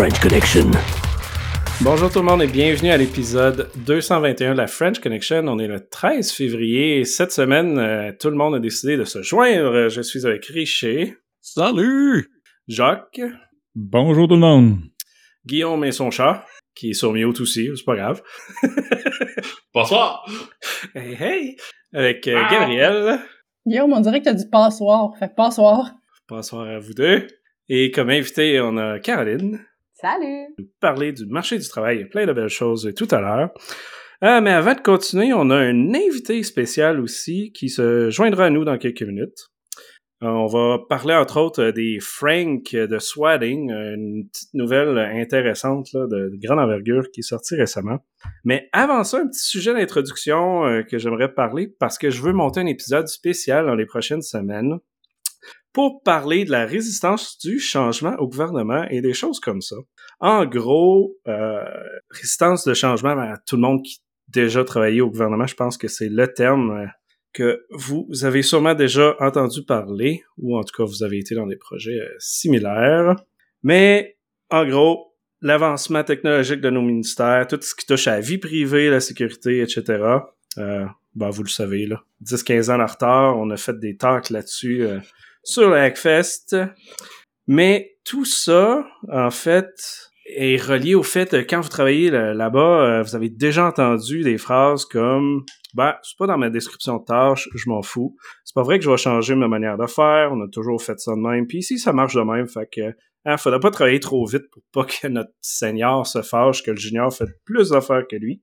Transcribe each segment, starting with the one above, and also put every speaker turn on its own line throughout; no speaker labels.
French Connection.
Bonjour tout le monde et bienvenue à l'épisode 221 de la French Connection. On est le 13 février et cette semaine, euh, tout le monde a décidé de se joindre. Je suis avec Richer.
Salut!
Jacques.
Bonjour tout le monde.
Guillaume et son chat, qui est sur mute aussi, c'est pas grave.
Bonsoir!
Hey hey! Avec euh, Gabriel.
Guillaume, on dirait que t'as dit passoire. Fait que passoire.
Bonsoir à vous deux. Et comme invité, on a Caroline.
Salut!
parler du marché du travail. A plein de belles choses tout à l'heure. Euh, mais avant de continuer, on a un invité spécial aussi qui se joindra à nous dans quelques minutes. Euh, on va parler entre autres des Frank de Swatting, une petite nouvelle intéressante de, de grande envergure qui est sortie récemment. Mais avant ça, un petit sujet d'introduction euh, que j'aimerais parler parce que je veux monter un épisode spécial dans les prochaines semaines pour parler de la résistance du changement au gouvernement et des choses comme ça. En gros, euh, résistance de changement, ben, tout le monde qui a déjà travaillé au gouvernement, je pense que c'est le terme euh, que vous avez sûrement déjà entendu parler, ou en tout cas vous avez été dans des projets euh, similaires. Mais en gros, l'avancement technologique de nos ministères, tout ce qui touche à la vie privée, la sécurité, etc., euh, ben, vous le savez, là, 10-15 ans en retard, on a fait des talks là-dessus euh, sur le Hackfest. Mais tout ça, en fait, est relié au fait que quand vous travaillez là- là-bas, euh, vous avez déjà entendu des phrases comme ben, c'est pas dans ma description de tâche, je m'en fous. C'est pas vrai que je vais changer ma manière de faire, on a toujours fait ça de même. Puis ici, ça marche de même, fait que hein, faudrait pas travailler trop vite pour pas que notre senior se fâche que le junior fait plus d'affaires que lui.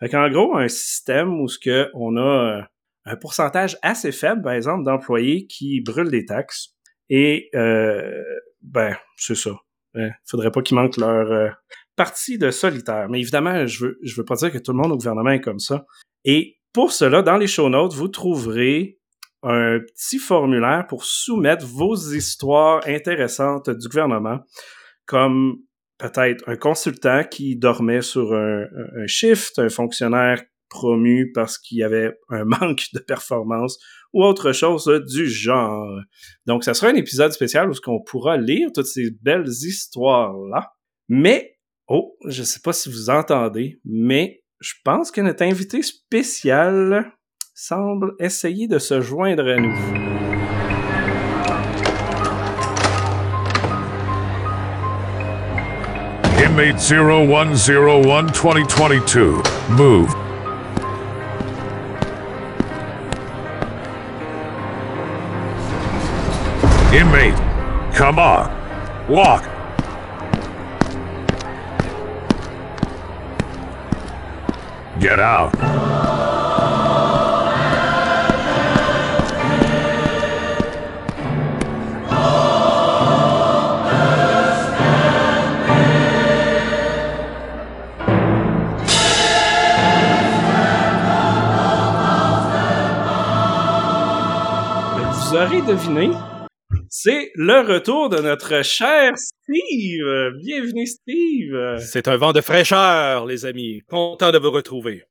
Fait qu'en gros, un système où ce que on a euh, un pourcentage assez faible, par exemple, d'employés qui brûlent des taxes. Et euh, ben, c'est ça. Euh, faudrait pas qu'ils manquent leur euh, partie de solitaire. Mais évidemment, je veux, je veux pas dire que tout le monde au gouvernement est comme ça. Et pour cela, dans les show notes, vous trouverez un petit formulaire pour soumettre vos histoires intéressantes du gouvernement, comme peut-être un consultant qui dormait sur un, un shift, un fonctionnaire promu parce qu'il y avait un manque de performance ou autre chose du genre. Donc, ça sera un épisode spécial où qu'on pourra lire toutes ces belles histoires-là. Mais, oh, je sais pas si vous entendez, mais je pense que notre invité spécial semble essayer de se joindre à nous.
Inmate 0101 2022. Move. Inmate, come on. Walk. Get out.
Vous aurez deviné, c'est le retour de notre cher Steve. Bienvenue Steve.
C'est un vent de fraîcheur, les amis. Content de vous retrouver.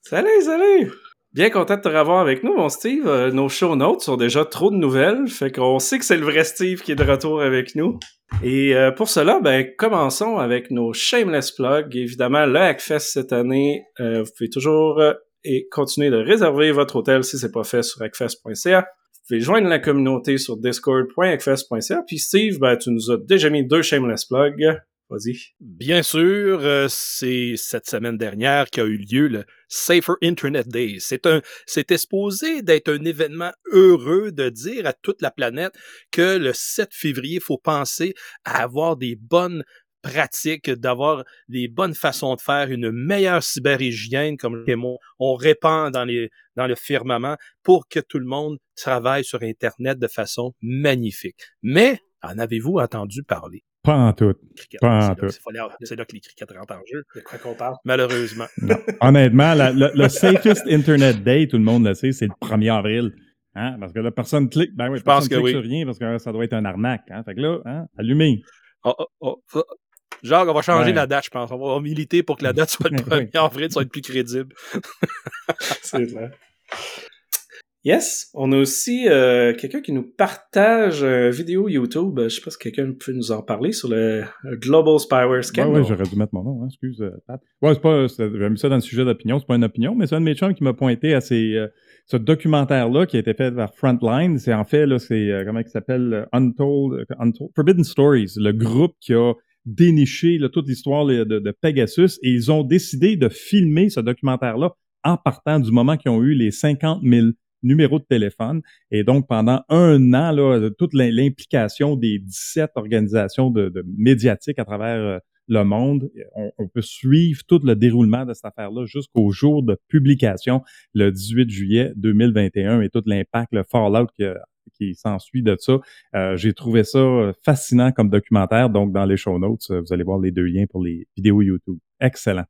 Salut, salut! Bien content de te revoir avec nous, mon Steve. Euh, nos show notes sont déjà trop de nouvelles, fait qu'on sait que c'est le vrai Steve qui est de retour avec nous. Et euh, pour cela, ben, commençons avec nos shameless plugs. Évidemment, le Hackfest cette année, euh, vous pouvez toujours et continuer de réserver votre hôtel si c'est pas fait sur hackfest.ca. Pouvez joindre la communauté sur discord.hackfest.ca. Puis Steve, ben, tu nous as déjà mis deux shameless plugs. Vas-y.
Bien sûr, euh, c'est cette semaine dernière qu'a eu lieu le Safer Internet Day. C'est un, c'était supposé d'être un événement heureux de dire à toute la planète que le 7 février, il faut penser à avoir des bonnes pratiques, d'avoir des bonnes façons de faire, une meilleure cyberhygiène, comme on, on répand dans, les, dans le firmament, pour que tout le monde travaille sur Internet de façon magnifique. Mais, en avez-vous entendu parler?
Pas en tout.
Cricket.
Pas en
C'est là-
tout.
c'est là, c'est là que les crickets rentrent en jeu,
De quoi qu'on parle?
malheureusement.
Non. Honnêtement, la- le, le safest Internet Day, tout le monde le sait, c'est le 1er avril. Hein? Parce que là, personne clique. Ben oui,
Je pense
personne
que
clique
oui.
sur rien parce que ça doit être un arnaque. Hein? Fait que là, hein, allumez.
Oh, oh, oh. Genre, on va changer
Ouais.
la date, je pense. On va militer pour que la date soit le
Oui.
1er avril, ça va être plus crédible.
C'est vrai. Yes, on a aussi euh, quelqu'un qui nous partage une vidéo YouTube. Je sais pas si quelqu'un peut nous en parler sur le Global Spyware Scandal.
ouais, j'aurais dû mettre mon nom, hein, excuse, euh, Pat. Ouais, c'est pas, j'avais mis ça dans le sujet d'opinion, c'est pas une opinion, mais c'est un de mes chums qui m'a pointé à ces, euh, ce documentaire-là qui a été fait par Frontline. C'est en fait, là, c'est, euh, comment il s'appelle, Untold, Untold, Forbidden Stories, le groupe qui a déniché là, toute l'histoire de, Pegasus et ils ont décidé de filmer ce documentaire-là en partant du moment qu'ils ont eu les 50 000 numéros de téléphone. Et donc, pendant un an, là, toute l'im- l'implication des 17 organisations de, médiatiques à travers euh, le monde, on, on peut suivre tout le déroulement de cette affaire-là jusqu'au jour de publication, le 18 juillet 2021, et tout l'impact, le fallout que- qui s'ensuit de ça. Euh, J'ai trouvé ça euh, fascinant comme documentaire. Donc, dans les show notes, euh, vous allez voir les deux liens pour les vidéos YouTube. Excellent.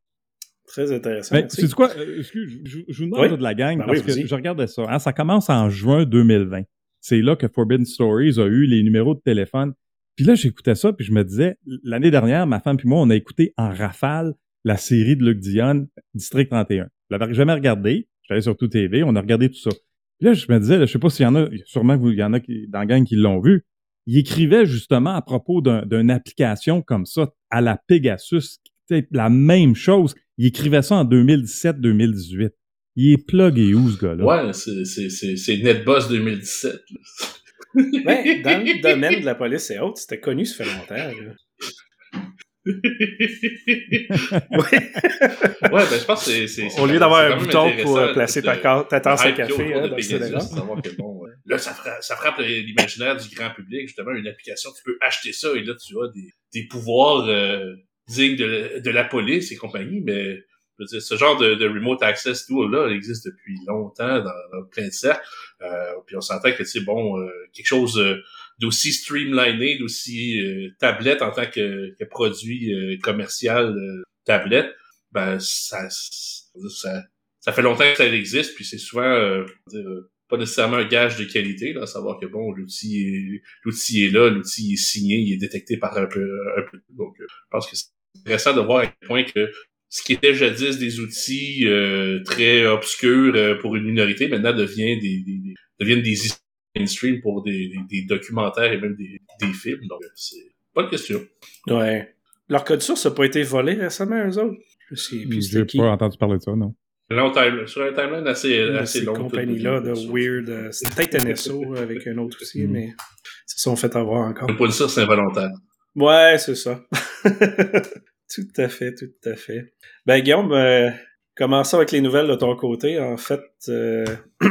Très intéressant.
Mais
merci.
c'est quoi? excuse, je, je vous demande
Oui.
de la gang
Ben
parce
oui,
que je regardais ça. hein, ça commence en juin 2020. C'est là que Forbidden Stories a eu les numéros de téléphone. Puis là, j'écoutais ça, puis je me disais, l'année dernière, ma femme puis moi, on a écouté en rafale la série de Luc Dion, District 31. Je l'avais jamais regardé. J'allais sur tout TV, on a regardé tout ça. Puis là, je me disais, là, je sais pas s'il y en a, sûrement qu'il y en a qui, dans la gang qui l'ont vu. Il écrivait justement à propos d'un- d'une application comme ça, à la Pegasus, c'est la même chose. Il écrivait ça en 2017-2018. Il est plugué où, ce gars-là?
Ouais, c'est, c'est, c'est, c'est NetBoss 2017. là.
Ben, dans le domaine de la police et autres, c'était connu, ça fait longtemps. là.
Ouais, ben je pense que c'est.
Au lieu d'avoir un bouton pour euh, placer ta, ta tasse à café hein, dans ce
Pegasus,
là
savoir que bon, euh, là, ça, fra- ça frappe l'imaginaire du grand public, justement, une application, tu peux acheter ça et là, tu as des, des pouvoirs euh, dignes de, de la police et compagnie, mais je veux dire, ce genre de, de remote access tool-là existe depuis longtemps dans, dans plein de cercles. Euh, puis on s'entend que c'est bon, euh, quelque chose euh, d'aussi streamliné, d'aussi euh, tablette en tant que, que produit euh, commercial euh, tablette, ben ça, ça ça fait longtemps que ça existe, puis c'est souvent euh, pas nécessairement un gage de qualité, là, à savoir que bon, l'outil est l'outil est là, l'outil est signé, il est détecté par un peu un peu. Donc euh, je pense que c'est intéressant de voir à quel point que ce qui était jadis des outils euh, très obscurs pour une minorité, maintenant devient des, des, des- deviennent des mainstream pour des, des, des documentaires et même des, des films. Donc euh, c'est pas de question.
Ouais. Leur code source n'a pas été volé récemment, eux autres. Je sais plus
J'ai pas entendu parler de ça, non.
Long time, sur un timeline assez,
de
assez
ces
long.
compagnies-là de
tout-
weird. euh, C'était peut-être NSO avec un autre aussi,
Mm.
mais ils se sont fait avoir encore.
De ça, c'est involontaire.
Ouais, c'est ça. tout à fait, tout à fait. Ben, Guillaume, euh, commençons avec les nouvelles de ton côté? En fait, euh,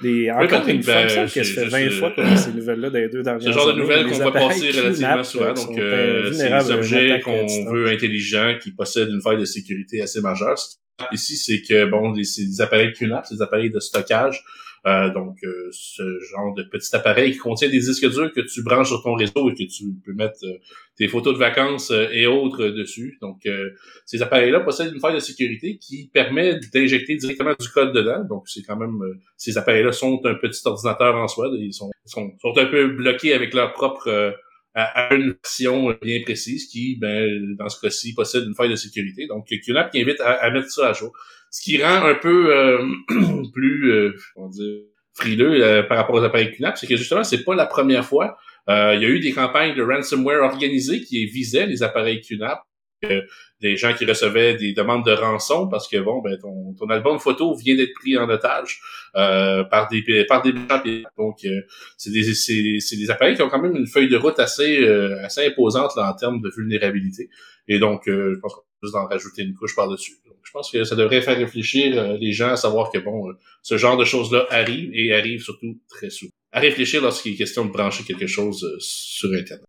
les, encore une fois,
ben,
que ça fait
juste,
20
euh,
fois qu'on a ces nouvelles-là les deux dernières
Ce genre de
années.
nouvelles
Les
qu'on
appareils
passer relativement souvent. Donc,
euh,
c'est des objets qu'on veut intelligents qui possèdent une faille de sécurité assez majeure. Ici, c'est que, bon, c'est des appareils QNAP, c'est des appareils de stockage. Euh, donc, euh, ce genre de petit appareil qui contient des disques durs que tu branches sur ton réseau et que tu peux mettre euh, tes photos de vacances euh, et autres euh, dessus. Donc, ces appareils-là possèdent une faille de sécurité qui permet d'injecter directement du code dedans. Donc, c'est quand même... ces appareils-là sont un petit ordinateur en soi. Ils sont, sont, sont un peu bloqués avec leur propre... à, une version bien précise qui, ben, dans ce cas-ci, possède une faille de sécurité. Donc, QNAP qui invite à mettre ça à jour. Ce qui rend un peu euh, plus, euh, dire, frileux euh, par rapport aux appareils QNAP, c'est que justement, c'est pas la première fois. Euh, il y a eu des campagnes de ransomware organisées qui visaient les appareils QNAP. Euh, des gens qui recevaient des demandes de rançon parce que bon ben ton, ton album photo vient d'être pris en otage euh, par des par des donc c'est des c'est, des appareils qui ont quand même une feuille de route assez assez imposante là, en termes de vulnérabilité et donc je pense qu'on peut juste en rajouter une couche par dessus je pense que ça devrait faire réfléchir euh, les gens à savoir que bon euh, ce genre de choses là arrive et arrive surtout très souvent à réfléchir lorsqu'il est question de brancher quelque chose euh, sur internet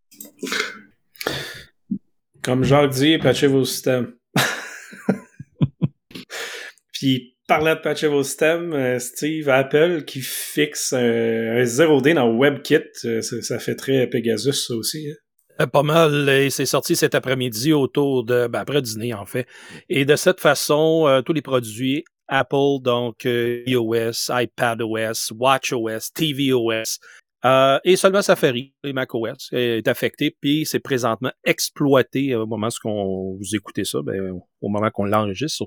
Comme Jacques dit, patchez vos systèmes. Puis, parlant de patcher vos systèmes, euh, Steve, Apple qui fixe un, un 0D dans WebKit, euh, ça, ça fait très Pegasus, ça aussi. hein.
Euh, Pas mal. Et c'est sorti cet après-midi autour de, ben, après dîner, en fait. Et de cette façon, euh, tous les produits Apple, donc euh, iOS, iPadOS, WatchOS, tvOS, euh, et seulement Safari, et macOS, est affecté, puis c'est présentement exploité au moment où vous écoutez ça, ben, au moment qu'on l'enregistre.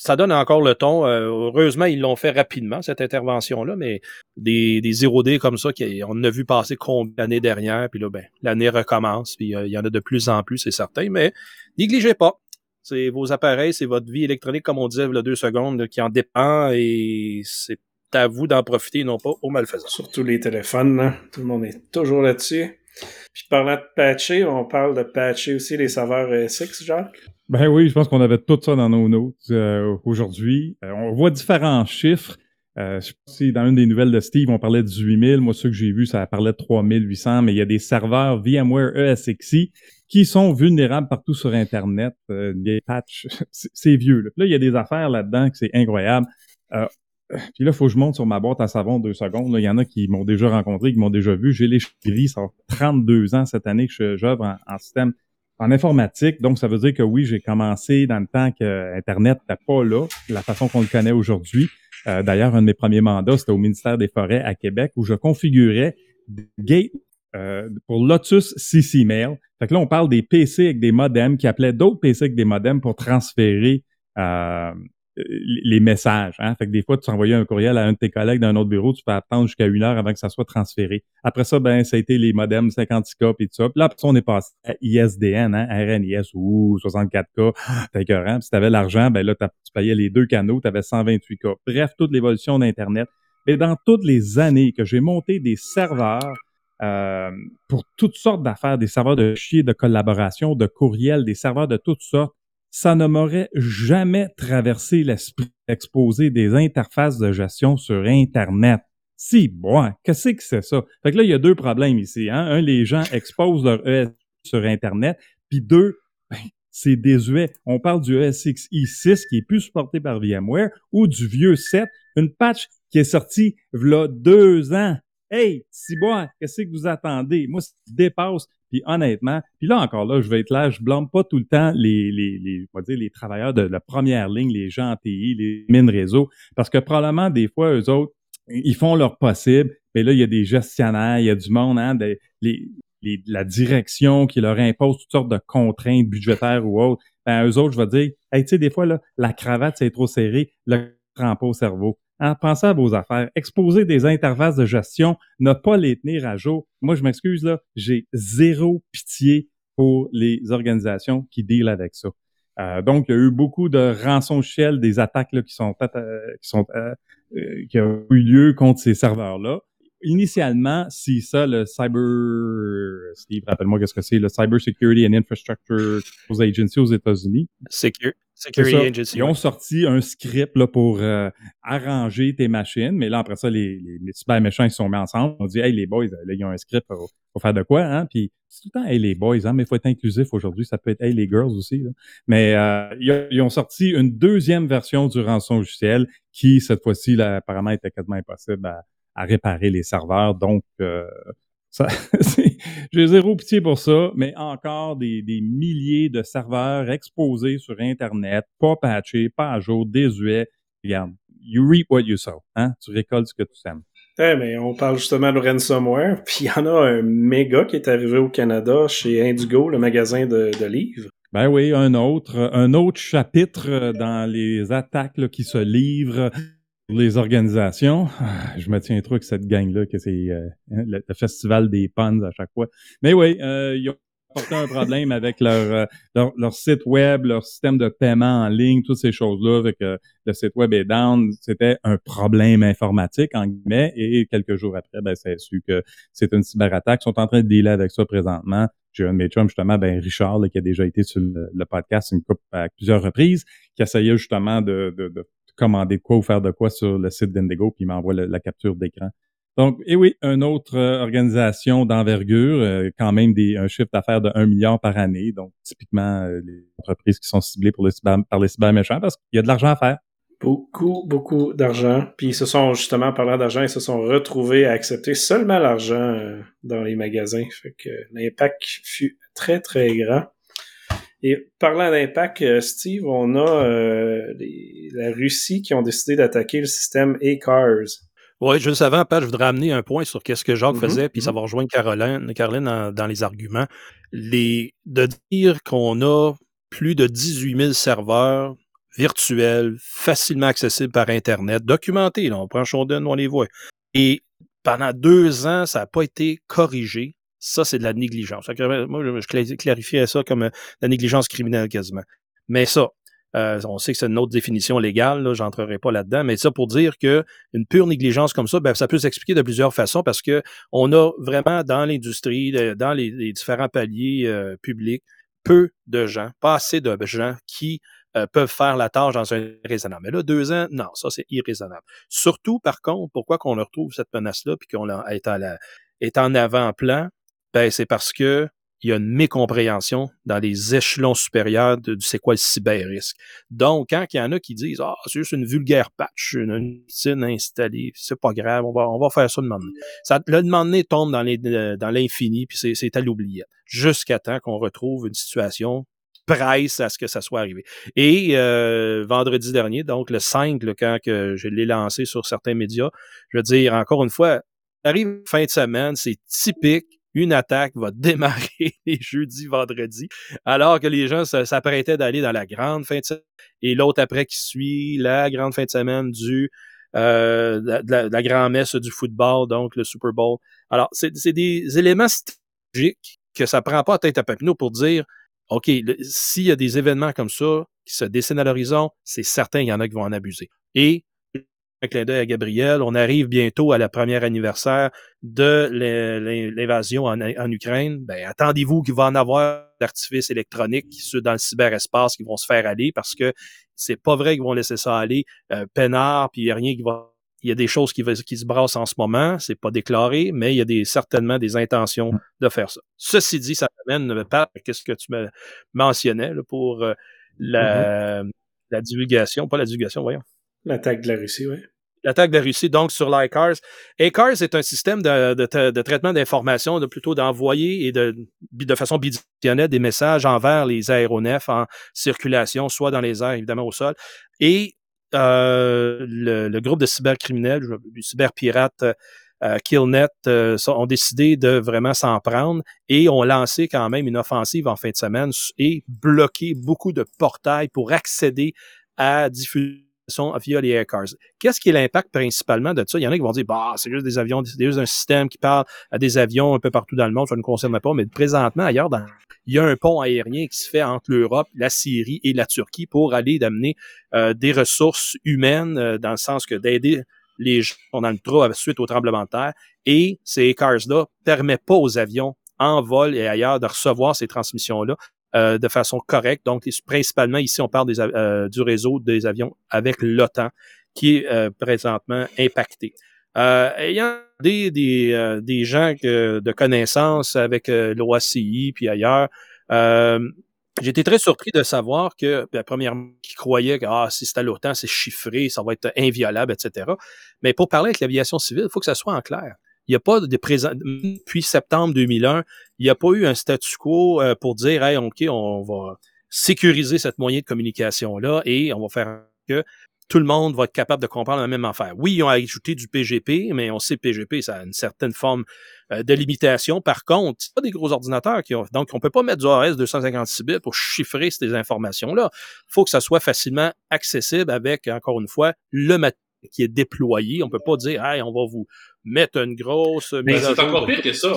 Ça donne encore le ton. Euh, heureusement, ils l'ont fait rapidement, cette intervention-là, mais des, des 0D comme ça, on a vu passer combien l'année dernière, puis là, ben, l'année recommence, puis euh, il y en a de plus en plus, c'est certain, mais négligez pas. C'est vos appareils, c'est votre vie électronique, comme on disait il y a deux secondes, qui en dépend, et c'est à vous d'en profiter, non pas aux malfaisants.
Surtout les téléphones, là. tout le monde est toujours là-dessus. Puis parlant de patcher, on parle de patcher aussi les serveurs ESX, Jacques?
Ben oui, je pense qu'on avait tout ça dans nos notes euh, aujourd'hui. Euh, on voit différents chiffres. Euh, je sais pas si dans une des nouvelles de Steve, on parlait de 18 000. Moi, ce que j'ai vu, ça parlait de 3800, mais il y a des serveurs VMware ESXi qui sont vulnérables partout sur Internet. Euh, des patchs, c'est vieux. Là. là. il y a des affaires là-dedans que c'est incroyable. Euh, puis là, faut que je monte sur ma boîte à savon deux secondes. Il y en a qui m'ont déjà rencontré, qui m'ont déjà vu. J'ai les gris, ça fait 32 ans cette année que j'œuvre en, système en informatique. Donc, ça veut dire que oui, j'ai commencé dans le temps que Internet n'était pas là, la façon qu'on le connaît aujourd'hui. Euh, D'ailleurs, un de mes premiers mandats, c'était au ministère des Forêts à Québec, où je configurais des gates euh, pour Lotus CC Mail. Fait que là, on parle des PC avec des modems qui appelaient d'autres PC avec des modems pour transférer euh, les messages. Hein? Fait que des fois, tu envoyais un courriel à un de tes collègues d'un autre bureau, tu peux attendre jusqu'à une heure avant que ça soit transféré. Après ça, ben, ça a été les modems 56K et tout ça. Là, après ça, on est passé à ISDN, hein? RNIS ou 64K. T'as écœurant. Puis si t'avais l'argent, ben là, tu payais les deux canaux, tu avais 128K. Bref, toute l'évolution d'Internet. Mais dans toutes les années que j'ai monté des serveurs euh, pour toutes sortes d'affaires, des serveurs de chier, de collaboration, de courriel, des serveurs de toutes sortes, ça ne m'aurait jamais traversé l'esprit d'exposer des interfaces de gestion sur Internet. Si, bon, qu'est-ce que c'est ça? Fait que là, il y a deux problèmes ici. Hein? Un, les gens exposent leur ES sur Internet, puis deux, ben, c'est désuet. On parle du ESXi 6 qui est plus supporté par VMware ou du vieux 7, une patch qui est sortie il deux ans. Hey, si qu'est-ce que vous attendez? Moi, ça dépasse puis honnêtement, puis là encore là, je vais être là, je blâme pas tout le temps les, les, les, on va dire, les travailleurs de la première ligne, les gens en TI, les mines réseau, parce que probablement des fois, eux autres, ils font leur possible, mais là, il y a des gestionnaires, il y a du monde, hein, les, les, la direction qui leur impose toutes sortes de contraintes budgétaires ou autres. Ben, eux autres, je vais dire, hey, tu sais, des fois, là, la cravate, c'est trop serré, le pas au cerveau. Hein, pensez à vos affaires. Exposer des interfaces de gestion, ne pas les tenir à jour. Moi, je m'excuse, là, j'ai zéro pitié pour les organisations qui deal avec ça. Euh, donc, il y a eu beaucoup de rançon-shell, des attaques là, qui sont euh, qui sont euh, euh, qui ont eu lieu contre ces serveurs-là. Initialement, si ça, le Cyber, Steve, rappelle-moi qu'est-ce que c'est, le Cyber Security and Infrastructure Agency aux États-Unis.
Secure. Security Agency.
Ils ont sorti un script là, pour euh, arranger tes machines, mais là, après ça, les, les, les super méchants, ils se sont mis ensemble. On dit, hey, les boys, là, ils ont un script pour, pour faire de quoi, hein? Puis c'est tout le temps, hey, les boys, hein? Mais il faut être inclusif aujourd'hui. Ça peut être, hey, les girls aussi, là. Mais euh, ils, ont sorti une deuxième version du rançon logiciel qui, cette fois-ci, apparemment, était quasiment impossible à, à réparer les serveurs. Donc, euh, ça, j'ai zéro pitié pour ça, mais encore des, des, milliers de serveurs exposés sur Internet, pas patchés, pas à jour, désuets. Regarde, you reap what you sow. Hein? Tu récoltes ce que tu sèmes.
Eh, mais on parle justement de ransomware, puis il y en a un méga qui est arrivé au Canada chez Indigo, le magasin de, de livres.
Ben oui, un autre, un autre chapitre dans les attaques là, qui se livrent les organisations, ah, je me tiens trop avec cette gang-là, que c'est euh, hein, le, festival des puns à chaque fois. Mais oui, euh, ils ont porté un problème avec euh, leur, leur, site web, leur système de paiement en ligne, toutes ces choses-là, avec le site web est down. C'était un problème informatique, en guillemets, et quelques jours après, ben, c'est su que c'est une cyberattaque. Ils sont en train de dealer avec ça présentement. J'ai un de justement, ben Richard, qui a déjà été sur le, podcast à plusieurs reprises, qui essayait justement de, de, de commander quoi ou faire de quoi sur le site d'Indigo, puis il m'envoie la, capture d'écran. Donc, et oui, une autre euh, organisation d'envergure, euh, quand même des, un chiffre d'affaires de 1 milliard par année. Donc, typiquement, euh, les entreprises qui sont ciblées pour les par les cyberméchants parce qu'il y a de l'argent à faire.
Beaucoup, beaucoup d'argent. Puis ils se sont justement, parlant d'argent, ils se sont retrouvés à accepter seulement l'argent dans les magasins. Fait que l'impact fut très, très grand. Et parlant d'impact, euh, Steve, on a euh, les, la Russie qui ont décidé d'attaquer le système A-Cars.
Oui, juste avant, Pat, je voudrais amener un point sur qu'est-ce que Jacques mm-hmm, faisait, puis ça mm-hmm. va rejoindre Caroline, Caroline dans, les arguments. Les, de dire qu'on a plus de 18 000 serveurs virtuels, facilement accessibles par Internet, documentés. Là, on prend Shodan, on les voit. Et pendant deux ans, ça n'a pas été corrigé. Ça, c'est de la négligence. Moi, je clarifierais ça comme euh, la négligence criminelle quasiment. Mais ça, euh, on sait que c'est une autre définition légale, là, j'entrerai pas là-dedans, mais ça pour dire que une pure négligence comme ça, ben, ça peut s'expliquer de plusieurs façons parce que on a vraiment dans l'industrie, dans les, différents paliers euh, publics, peu de gens, pas assez de gens qui euh, peuvent faire la tâche dans un raisonnable. Mais là, deux ans, non, ça c'est irraisonnable. Surtout, par contre, pourquoi qu'on retrouve cette menace-là puis qu'on est en avant-plan, ben c'est parce que il y a une mécompréhension dans les échelons supérieurs de, c'est quoi le cyber-risque. Donc, quand il y en a qui disent Ah, c'est juste une vulgaire patch, une routine installée, c'est pas grave, on va, on va faire ça de moment Ça, le demander tombe dans, les, dans l'infini, puis c'est, c'est à l'oublier. Jusqu'à temps qu'on retrouve une situation presse à ce que ça soit arrivé. Et euh, vendredi dernier, donc le 5, quand que je l'ai lancé sur certains médias, je veux dire, encore une fois, arrive fin de semaine, c'est typique une attaque va démarrer les jeudis, vendredis, alors que les gens s'apprêtaient d'aller dans la grande fin de semaine et l'autre après qui suit la grande fin de semaine du euh, de la, grand-messe du football, donc le Super Bowl. Alors, c'est des éléments stratégiques que ça prend pas tête à Papineau pour dire, OK, s'il y a des événements comme ça qui se dessinent à l'horizon, c'est certain qu'il y en a qui vont en abuser. Et un clin d'œil à Gabriel. On arrive bientôt à la première anniversaire de l'invasion en, Ukraine. Ben, attendez-vous qu'il va en avoir d'artifices électroniques ceux dans le cyberespace qui vont se faire aller parce que c'est pas vrai qu'ils vont laisser ça aller euh, peinard puis il a rien qui va il y a des choses qui, qui se brassent en ce moment, c'est pas déclaré, mais il y a des, certainement des intentions de faire ça. Ceci dit, ça amène pas qu'est-ce que tu me mentionnais là, pour euh, la, mm-hmm. la divulgation, pas la divulgation, voyons.
L'attaque de la Russie, oui.
L'attaque de la Russie, donc, sur l'ICARS. ICARS est un système de, de, traitement d'information, de plutôt d'envoyer et de, de façon bidirectionnelle des messages envers les aéronefs en circulation, soit dans les airs, évidemment, au sol. Et euh, le, groupe de cybercriminels, du cyberpirate euh, Killnet, euh, ont décidé de vraiment s'en prendre et ont lancé quand même une offensive en fin de semaine et bloqué beaucoup de portails pour accéder à diffuser via les aircars. Qu'est-ce qui est l'impact principalement de ça? Il y en a qui vont dire, bah, c'est juste des avions, c'est juste un système qui parle à des avions un peu partout dans le monde, ça ne concerne pas, mais présentement, ailleurs, il y a un pont aérien qui se fait entre l'Europe, la Syrie et la Turquie pour aller d'amener euh, des ressources humaines, euh, dans le sens que d'aider les gens dans le trou suite au tremblement de terre. Et ces cars-là permettent pas aux avions en vol et ailleurs de recevoir ces transmissions-là. Euh, de façon correcte. Donc, principalement, ici, on parle euh, du réseau des avions avec l'OTAN qui est euh, présentement impacté. ayant des, des, des gens de connaissances avec l'OACI puis ailleurs, été très surpris de savoir que, la première qui croyait que ah, si c'est l'OTAN, c'est chiffré, ça va être inviolable, etc. Mais pour parler avec l'aviation civile, il faut que ça soit en clair. Il n'y a pas de présent depuis septembre 2001, il n'y a pas eu un statu quo euh, pour dire hey, OK, on va sécuriser cette moyen de communication-là et on va faire que tout le monde va être capable de comprendre la même affaire. Oui, ils ont ajouté du PGP, mais on sait PGP, ça a une certaine forme euh, de limitation. Par contre, c'est pas des gros ordinateurs qui ont. Donc, on peut pas mettre du AS 256 bits pour chiffrer ces informations-là. Il faut que ça soit facilement accessible avec, encore une fois, le matériel qui est déployé. On peut pas dire, hey, on va vous mettre une grosse.
Mais c'est encore pire que ça.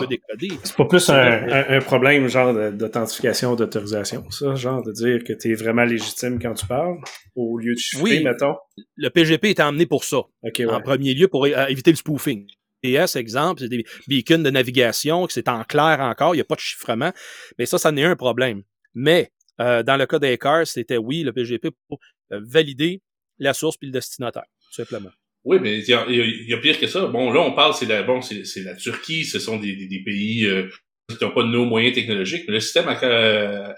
C'est pas plus un, problème, genre, d'authentification, d'autorisation, ça, genre, de dire que tu es vraiment légitime quand tu parles, au lieu de chiffrer, oui, mettons.
Le PGP est emmené pour ça. En premier lieu, pour éviter le spoofing. PS, exemple, c'est des beacons de navigation, que c'est en clair encore, il n'y a pas de chiffrement. Mais ça, ça n'est un problème. Mais euh, dans le cas des cars, c'était oui, le PGP pour euh, valider la source puis le destinataire, tout simplement.
Oui, mais il y a, pire que ça. Bon, là, on parle, c'est la, bon, c'est, la Turquie, ce sont des, des, pays euh, qui n'ont pas de nos moyens technologiques, mais le système euh,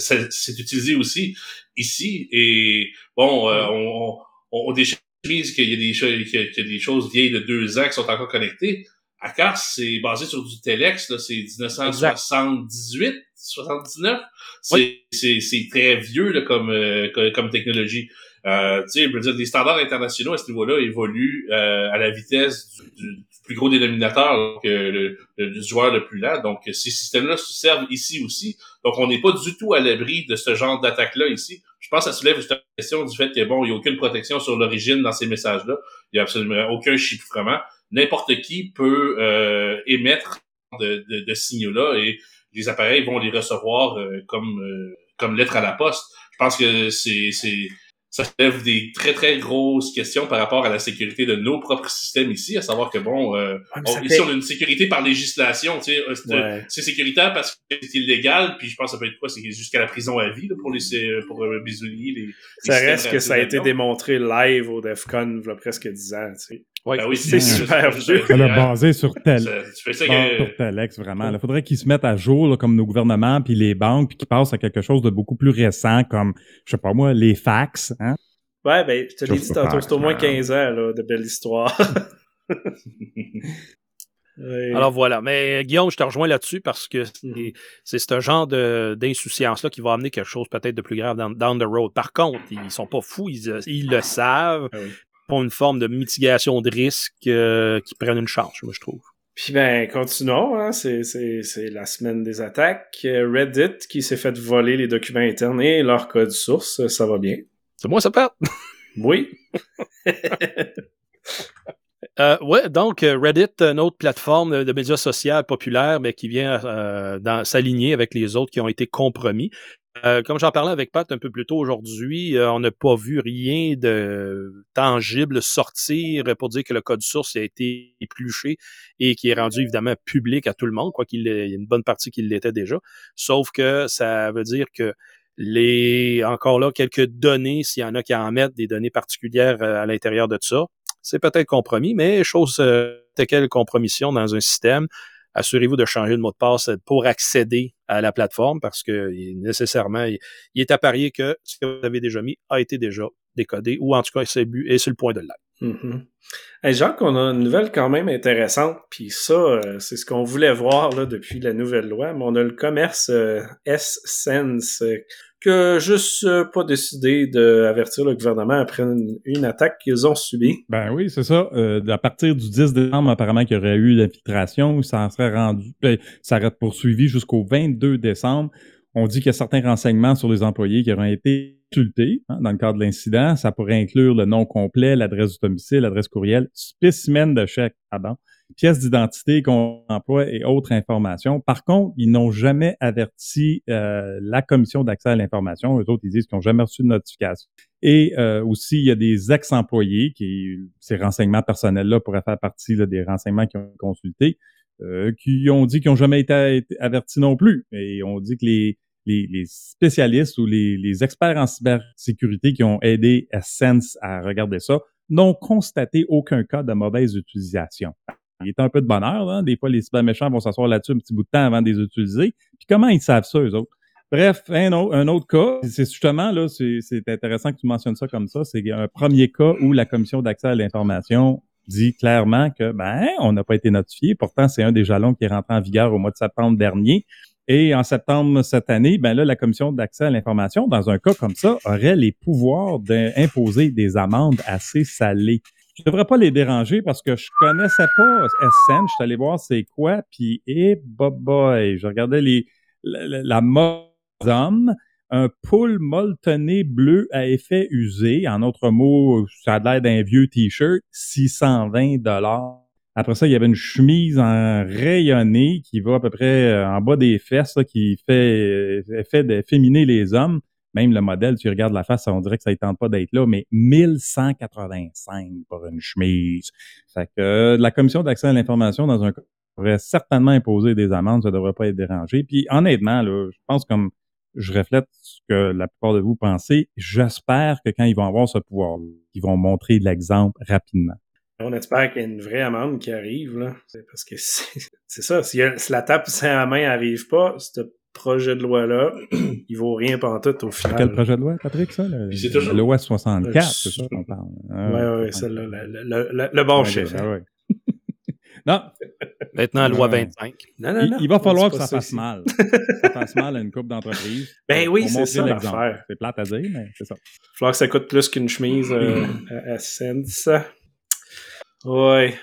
c'est utilisé aussi ici. Et bon, euh, on, on, on qu'il y a des choses, qu'il y a des choses vieilles de deux ans qui sont encore connectées. ACAR, c'est basé sur du Telex, là, c'est 1978, 79. C'est,
Oui.
c'est, c'est très vieux là, comme, euh, comme technologie. Euh, tu sais, je veux dire, les standards internationaux à ce niveau-là évoluent euh, à la vitesse du, plus gros dénominateur donc, euh, le, du joueur le plus lent. Donc, ces systèmes-là se servent ici aussi. Donc, on n'est pas du tout à l'abri de ce genre d'attaque-là ici. Je pense que ça soulève la question du fait que, bon, il n'y a aucune protection sur l'origine dans ces messages-là. Il n'y a absolument aucun chiffrement. N'importe qui peut euh, émettre de, de, de signaux-là et les appareils vont les recevoir euh, comme comme lettre à la poste. Je pense que c'est ça soulève des très très grosses questions par rapport à la sécurité de nos propres systèmes ici, à savoir que bon, euh,
Ouais,
on- ici on a une sécurité par législation, tu sais, euh, c'est
Ouais.
sécuritaire parce que c'est illégal, puis je pense que ça peut être quoi, c'est jusqu'à la prison à vie là, pour les pour euh, les, les
Ça reste que ça a été démontré live au DEFCON il y a presque 10 ans, tu sais.
Ouais.
Ben oui,
C'est super vieux.
Basé sur tel.
Tu fais ça
Bon,
que
sur Telex, vraiment. Il faudrait qu'ils se mettent à jour, là, comme nos gouvernements, puis les banques, puis qu'ils passent à quelque chose de beaucoup plus récent, comme, je sais pas moi, les fax. Hein?
Ouais, ben, je te l'ai dit tantôt, c'est au moins
man.
15 ans, là, de belle histoire. Ouais.
Alors voilà. Mais Guillaume, je te rejoins là-dessus parce que c'est-
Mhm.
c'est un genre de- d'insouciance-là qui va amener quelque chose peut-être de plus grave down, down the road. Par contre, ils sont pas fous, ils, ils le savent.
Ah oui.
Pour une forme de mitigation de risque euh, qui prennent une charge, moi, je trouve.
Puis ben, continuons, hein, c'est, c'est, c'est la semaine des attaques. Euh, Reddit qui s'est fait voler les documents internes et leur code source, ça va bien.
C'est moi, ça part.
Oui.
Euh, ouais, donc euh, Reddit, une autre plateforme de, de médias sociaux populaire, mais qui vient euh, dans- s'aligner avec les autres qui ont été compromis. Euh, comme j'en parlais avec Pat un peu plus tôt aujourd'hui, euh, on n'a pas vu rien de tangible sortir pour dire que le code source a été épluché et qui est rendu évidemment public à tout le monde, quoi qu'il ait- il y a une bonne partie qui l'était déjà. Sauf que ça veut dire que les encore là quelques données, s'il y en a qui en mettent des données particulières euh, à l'intérieur de ça, c'est peut-être compromis, mais chose euh, quelle compromission dans un système, assurez-vous de changer de mot de passe pour accéder à la plateforme parce que nécessairement, il, est à parier que ce que vous avez déjà mis a été déjà décodé ou en tout cas c'est sur le point de l'être.
Mhm. Hey, Jacques, on a une nouvelle quand même intéressante, puis ça, euh, c'est ce qu'on voulait voir là, depuis la nouvelle loi, mais on a le commerce euh, S-Sense a juste euh, pas décidé d'avertir le gouvernement après une, attaque qu'ils ont subie.
Ben oui, c'est ça. Euh, à partir du 10 décembre, apparemment qu'il y aurait eu l'infiltration, ça serait rendu, ben, ça poursuivi jusqu'au 22 décembre. On dit qu'il y a certains renseignements sur les employés qui auraient été consultés hein, dans le cadre de l'incident. Ça pourrait inclure le nom complet, l'adresse du domicile, l'adresse courriel, spécimen de chèque, pardon, pièce d'identité qu'on emploie et autres informations. Par contre, ils n'ont jamais averti euh, la commission d'accès à l'information. Eux autres, ils disent qu'ils n'ont jamais reçu de notification. Et euh, aussi, il y a des ex-employés qui, ces renseignements personnels-là pourraient faire partie là, des renseignements qui ont consultés, euh, qui ont dit qu'ils n'ont jamais été, avertis non plus. Et on dit que les, les, les spécialistes ou les, les experts en cybersécurité qui ont aidé Essence à regarder ça n'ont constaté aucun cas de mauvaise utilisation. Il est un peu de bonheur, hein? des fois les cyber méchants vont s'asseoir là-dessus un petit bout de temps avant de les utiliser. Puis comment ils savent ça, eux autres? Bref, un autre, un autre cas, c'est justement, là, c'est c'est intéressant que tu mentionnes ça comme ça, c'est un premier cas où la commission d'accès à l'information dit clairement que, ben, on n'a pas été notifié. Pourtant, c'est un des jalons qui est rentré en vigueur au mois de septembre dernier. Et en septembre cette année, ben là, la commission d'accès à l'information, dans un cas comme ça, aurait les pouvoirs d'imposer des amendes assez salées. Je devrais pas les déranger parce que je connaissais pas SN. Je suis allé voir c'est quoi, puis eh boy, je regardais les la, la, d'homme, un poule molletonné bleu à effet usé. En autres mots, ça a l'air d'un vieux t-shirt, 620 dollars. Après ça, il y avait une chemise en rayonné qui va à peu près euh, en bas des fesses, là, qui fait effet d'efféminer les hommes. Même le modèle, tu regardes la face, on dirait que ça ne tente pas d'être là, mais 1185 pour une chemise. Fait que euh, la commission d'accès à l'information dans un cas pourrait certainement imposer des amendes, ça devrait pas être dérangé. Puis honnêtement, là, je pense comme je reflète ce que la plupart de vous pensez, j'espère que quand ils vont avoir ce pouvoir ils vont montrer l'exemple rapidement.
On espère qu'il y a une vraie amende qui arrive, là. Parce que c'est ça. Si, si la tape à la main arrive pas, ce projet de loi-là, il vaut rien pantoute au final.
Quel projet de loi, Patrick, ça? Le,
c'est toujours-
loi 64,
Euh,
c'est ça qu'on parle. Ah,
Ouais, ouais, celle-là, le, le, le, le bon
Ouais,
chef.
ah
hein.
ouais. non,
Maintenant, loi
Ouais.
25.
Non, non,
Il,
non,
il va falloir que ça fasse mal. ça fasse mal à une coupe d'entreprise.
Ben oui, c'est ça
l'exemple.
l'affaire.
C'est plate à dire, mais c'est ça.
Il va falloir que ça coûte plus qu'une chemise euh, à, à Sense. Ouais.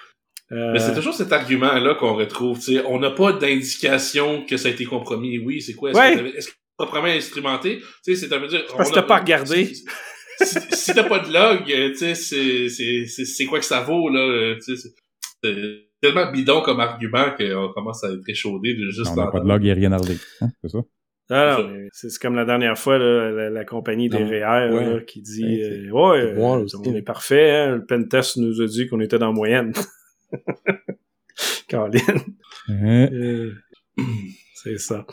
Euh,
Mais c'est toujours cet argument-là qu'on retrouve. tu sais, On n'a pas d'indication que ça a été compromis. Oui, c'est quoi? Est-ce
Ouais.
que c'est proprement instrumenté? Tu sais, c'est à dire.
parce
on
que
a-
t'as pas regardé.
Si, t'as pas de log, tu sais, c'est- c'est c'est- c'est quoi que ça vaut, là? euh, c'est- tellement bidon comme argument qu'on commence à être échaudé de juste
on n'a pas de log et rien à redire. Hein, c'est ça?
Ah
C'est
comme la dernière fois, là, la, la compagnie des REER
ouais.
là, qui dit
Ouais,
euh, Ouais, on est parfait, hein, le pentest nous a dit qu'on était dans la moyenne. Caroline. Euh, c'est ça.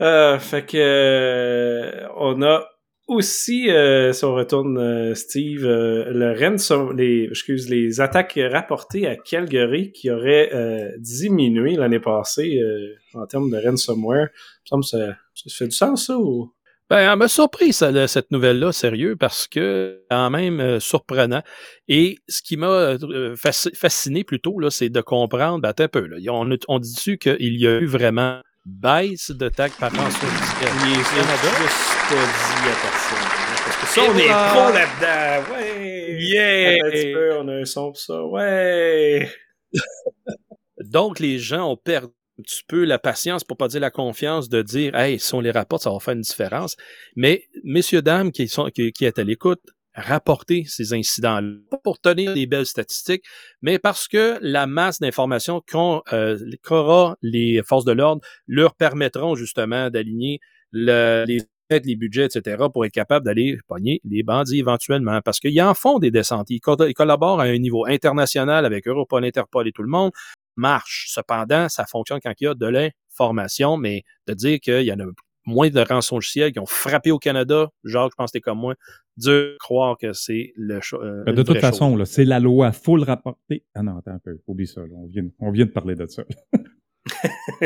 Euh, fait que euh, on a aussi, si on retourne, Steve, le ransom, les, excuse, les attaques rapportées à Calgary qui auraient diminué l'année passée en termes de ransomware. Me ça, ça fait du sens, ça, ou?
Ben, elle m'a surpris, ça, cette nouvelle-là, sérieux, parce que, quand même, euh, surprenant. Et ce qui m'a euh, fasci- fasciné plutôt, là, c'est de comprendre, ben, un peu, là. On, dit-tu qu'il y a eu vraiment baisse de tags par
Il est
Canada?
juste dit à personne. Parce que ça,
Et
on est
voilà.
pro là-dedans. Ouais!
Yeah!
Attends un petit peu, on a un son pour ça. Ouais!
Donc, les gens ont perdu un petit peu la patience, pour pas dire la confiance, de dire, hey, si on les rapporte, ça va faire une différence. Mais, messieurs, dames qui sont, qui, qui êtes à l'écoute, rapportez ces incidents-là. Pas pour tenir des belles statistiques, mais parce que la masse d'informations euh, qu'aura les forces de l'ordre leur permettront justement d'aligner le- les les budgets, etc., pour être capable d'aller pogner les bandits éventuellement. Parce qu'ils en font des descentes. Ils, ils collaborent à un niveau international avec Europol, Interpol et tout le monde marche. Cependant, ça fonctionne quand il y a de l'information, mais de dire qu'il y en a moins de rançongiciels qui ont frappé au Canada, genre, je pense que t'es comme moi, dur croire que c'est le euh,
Ben, de toute façon,
chose.
là, c'est la loi, faut le rapporter. Ah non, attends un peu, oublie ça. là, On, vient, on vient de parler de ça.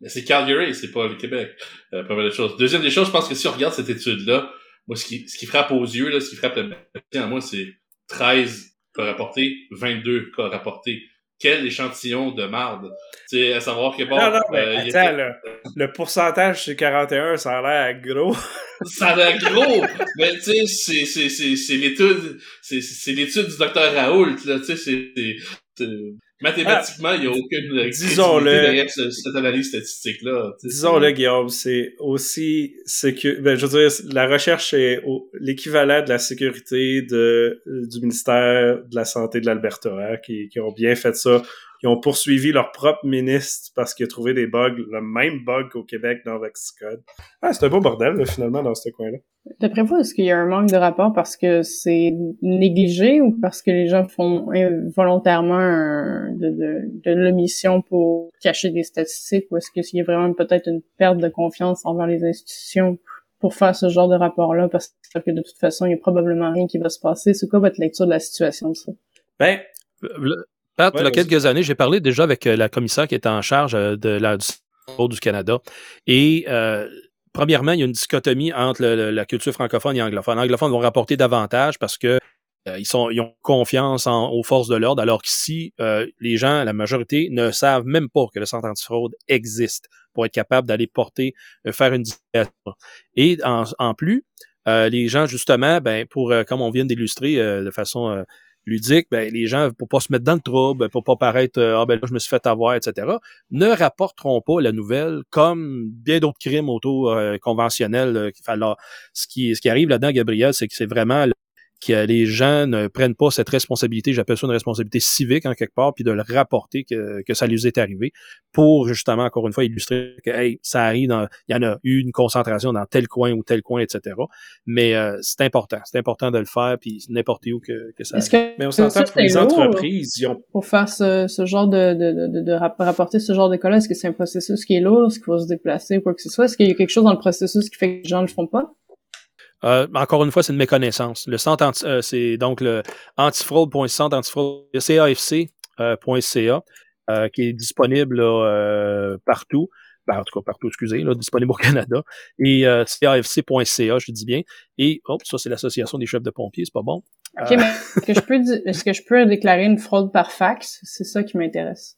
Mais c'est Calgary, c'est pas le Québec. Euh, première des choses. Deuxième des choses, je pense que si on regarde cette étude-là, moi, ce qui, ce qui frappe aux yeux, là, ce qui frappe le à moi, c'est 13 cas rapportés, 22 cas rapportés. Quel échantillon de marde. Tu sais, à savoir que bon,
non, non, mais
euh, a-.
Le pourcentage c'est 41, ça a l'air gros.
ça a l'air gros, mais tu sais, c'est, l'étude, c'est l'étude du docteur Raoult, là, tu sais, c'est, mathématiquement, il n'y a aucune
Disons-le.
derrière ce- cette analyse statistique-là.
Disons-le, Guillaume, c'est aussi sécu... ben, je veux dire, la recherche est au- l'équivalent de la sécurité de, du ministère de la Santé de l'Alberta, hein, qui, qui ont bien fait ça. Qui ont poursuivi leur propre ministre parce qu'il a trouvé des bugs, le même bug qu'au Québec dans Vexicode. Ah, c'est un beau bordel, là, finalement, dans ce coin-là.
D'après vous, est-ce qu'il y a un manque de rapport parce que c'est négligé ou parce que les gens font volontairement un- de, de, de l'omission pour cacher des statistiques ou est-ce qu'il y a vraiment peut-être une perte de confiance envers les institutions pour faire ce genre de rapport-là? Parce que de toute façon, il y a probablement rien qui va se passer. C'est quoi votre lecture de la situation de ça?
Ben,
Pat,
Ouais,
il y a quelques années, j'ai parlé déjà avec euh, la commissaire qui était en charge euh, de la du du Canada. Et euh, premièrement, il y a une dichotomie entre le- le- la culture francophone et anglophone. Les anglophones vont rapporter davantage parce que euh, ils, sont, ils ont confiance en- aux forces de l'ordre, alors qu'ici, euh, les gens, la majorité, ne savent même pas que le centre antifraude existe pour être capable d'aller porter, euh, faire une discussion. Et en, en plus, euh, les gens, justement, ben, pour, euh, comme on vient d'illustrer euh, de façon euh, ludique, ben, les gens, pour pas se mettre dans le trouble, pour pas paraître, euh, ah ben là, je me suis fait avoir, etc., ne rapporteront pas la nouvelle comme bien d'autres crimes auto-conventionnels. euh, alors, ce qui, ce qui arrive là-dedans, Gabriel, c'est que c'est vraiment que les gens ne prennent pas cette responsabilité, j'appelle ça une responsabilité civique en quelque part, puis de le rapporter que, que ça lui est arrivé pour justement, encore une fois, illustrer que hey, ça arrive, dans, il y en a eu une concentration dans tel coin ou tel coin, etc. Mais euh, c'est important, c'est important de le faire, puis n'importe où que, que ça
Est-ce que
mais on s'entend pour les entreprises, ils ont
pour faire ce, ce genre de, de, de, de, de rap- rapporter ce genre de cas-là, est-ce que c'est un processus qui est lourd, est-ce qu'il faut se déplacer ou quoi que ce soit? Est-ce qu'il y a quelque chose dans le processus qui fait que les gens ne le font pas?
Euh, encore une fois, c'est une méconnaissance. Le centre anti- euh, c'est donc le antifraude.centre antifraude CAFC.ca euh, qui est disponible là, euh, partout. Ben, en tout cas, partout, excusez, là, disponible au Canada. Et euh, CAFC.ca, je dis bien. Et hop, ça, c'est l'Association des chefs de pompiers, c'est pas bon.
OK,
Euh,
mais est-ce que je peux est-ce que je peux déclarer une fraude par fax? C'est ça qui m'intéresse.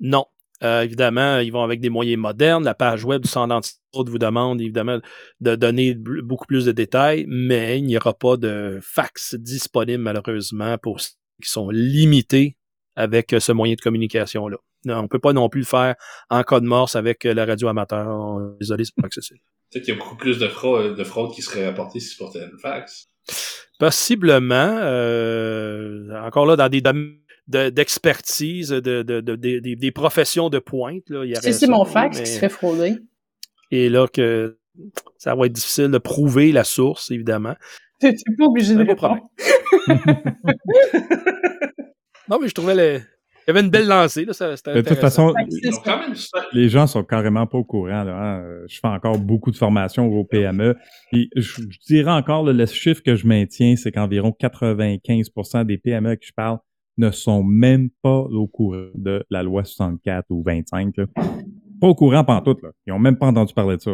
Non. Euh, évidemment, ils vont avec des moyens modernes. La page web du centre d'antifraude vous demande évidemment de donner beaucoup plus de détails, mais il n'y aura pas de fax disponible malheureusement pour ceux qui sont limités avec ce moyen de communication-là. On ne peut pas non plus le faire en code morse avec la radio amateur. Désolé, c'est pas accessible.
Peut-être qu'il y a beaucoup plus de fraude, de fraude qui serait rapportée si c'était une fax.
Possiblement, euh, encore là, dans des domaines d'expertise, de, de, de- de- des- des professions de pointe. Là, il y aurait
Si c'est
ça,
mon
là,
fax
mais-
qui se fait frauder.
Et là, que ça va être difficile de prouver la source, évidemment.
T'es t'es pas obligé de répondre.
Non, mais je trouvais le... il y avait une belle lancée. Là, ça, c'était
De toute façon, les gens sont carrément pas au courant. Là, hein. Je fais encore beaucoup de formations au PME. Et je, je dirais encore, là, le chiffre que je maintiens, c'est qu'environ 95% des PME que je parle ne sont même pas au courant de la loi 64 ou 25. Là. Pas au courant pantoute. Là. Ils ont même pas entendu parler de ça.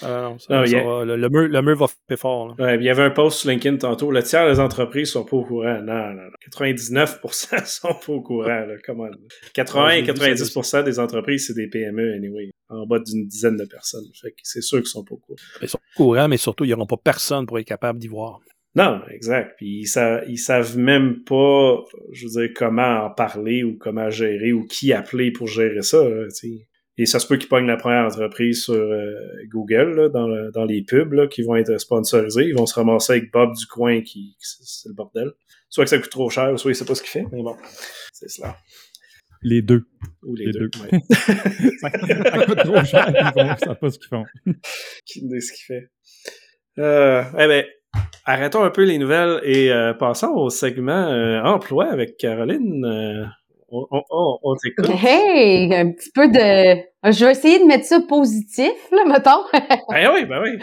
Ah, non, ça-
Non,
ça
il y a-
va- le, le mur, le mur va frapper fort. là.
Ouais, puis il y avait un post sur LinkedIn tantôt. Le tiers des entreprises sont pas au courant. Non, non, non. 99% sont pas au courant. Là. Comment? 80
Ouais,
et
j'ai vu
90% des entreprises, c'est des PME, anyway. En bas d'une dizaine de personnes. Fait que c'est sûr qu'ils sont pas au courant.
Ils sont au courant, mais surtout, ils n'auront pas personne pour être capable d'y voir.
Non, exact. Puis ils, sa- ils savent même pas, je veux dire, comment en parler ou comment gérer ou qui appeler pour gérer ça. là. Et ça se peut qu'ils pognent la première entreprise sur euh, Google, là, dans, le- dans les pubs là, qui vont être sponsorisés. Ils vont se ramasser avec Bob du coin qui, c'est le bordel. Soit que ça coûte trop cher, soit il sait pas ce qu'il fait, mais bon, c'est cela.
Les deux.
Ou les,
Les
deux.
deux.
ouais.
ça, ça coûte trop cher. Ils ils savent pas ce qu'ils font.
qui nous dit ce qu'il fait. Euh, eh ben, arrêtons un peu les nouvelles et euh, passons au segment euh, emploi avec Caroline. Euh, on on, on, on t'écoute.
Hey, un petit peu de. Je vais essayer de mettre ça positif, là, mettons.
Ben oui, ben oui.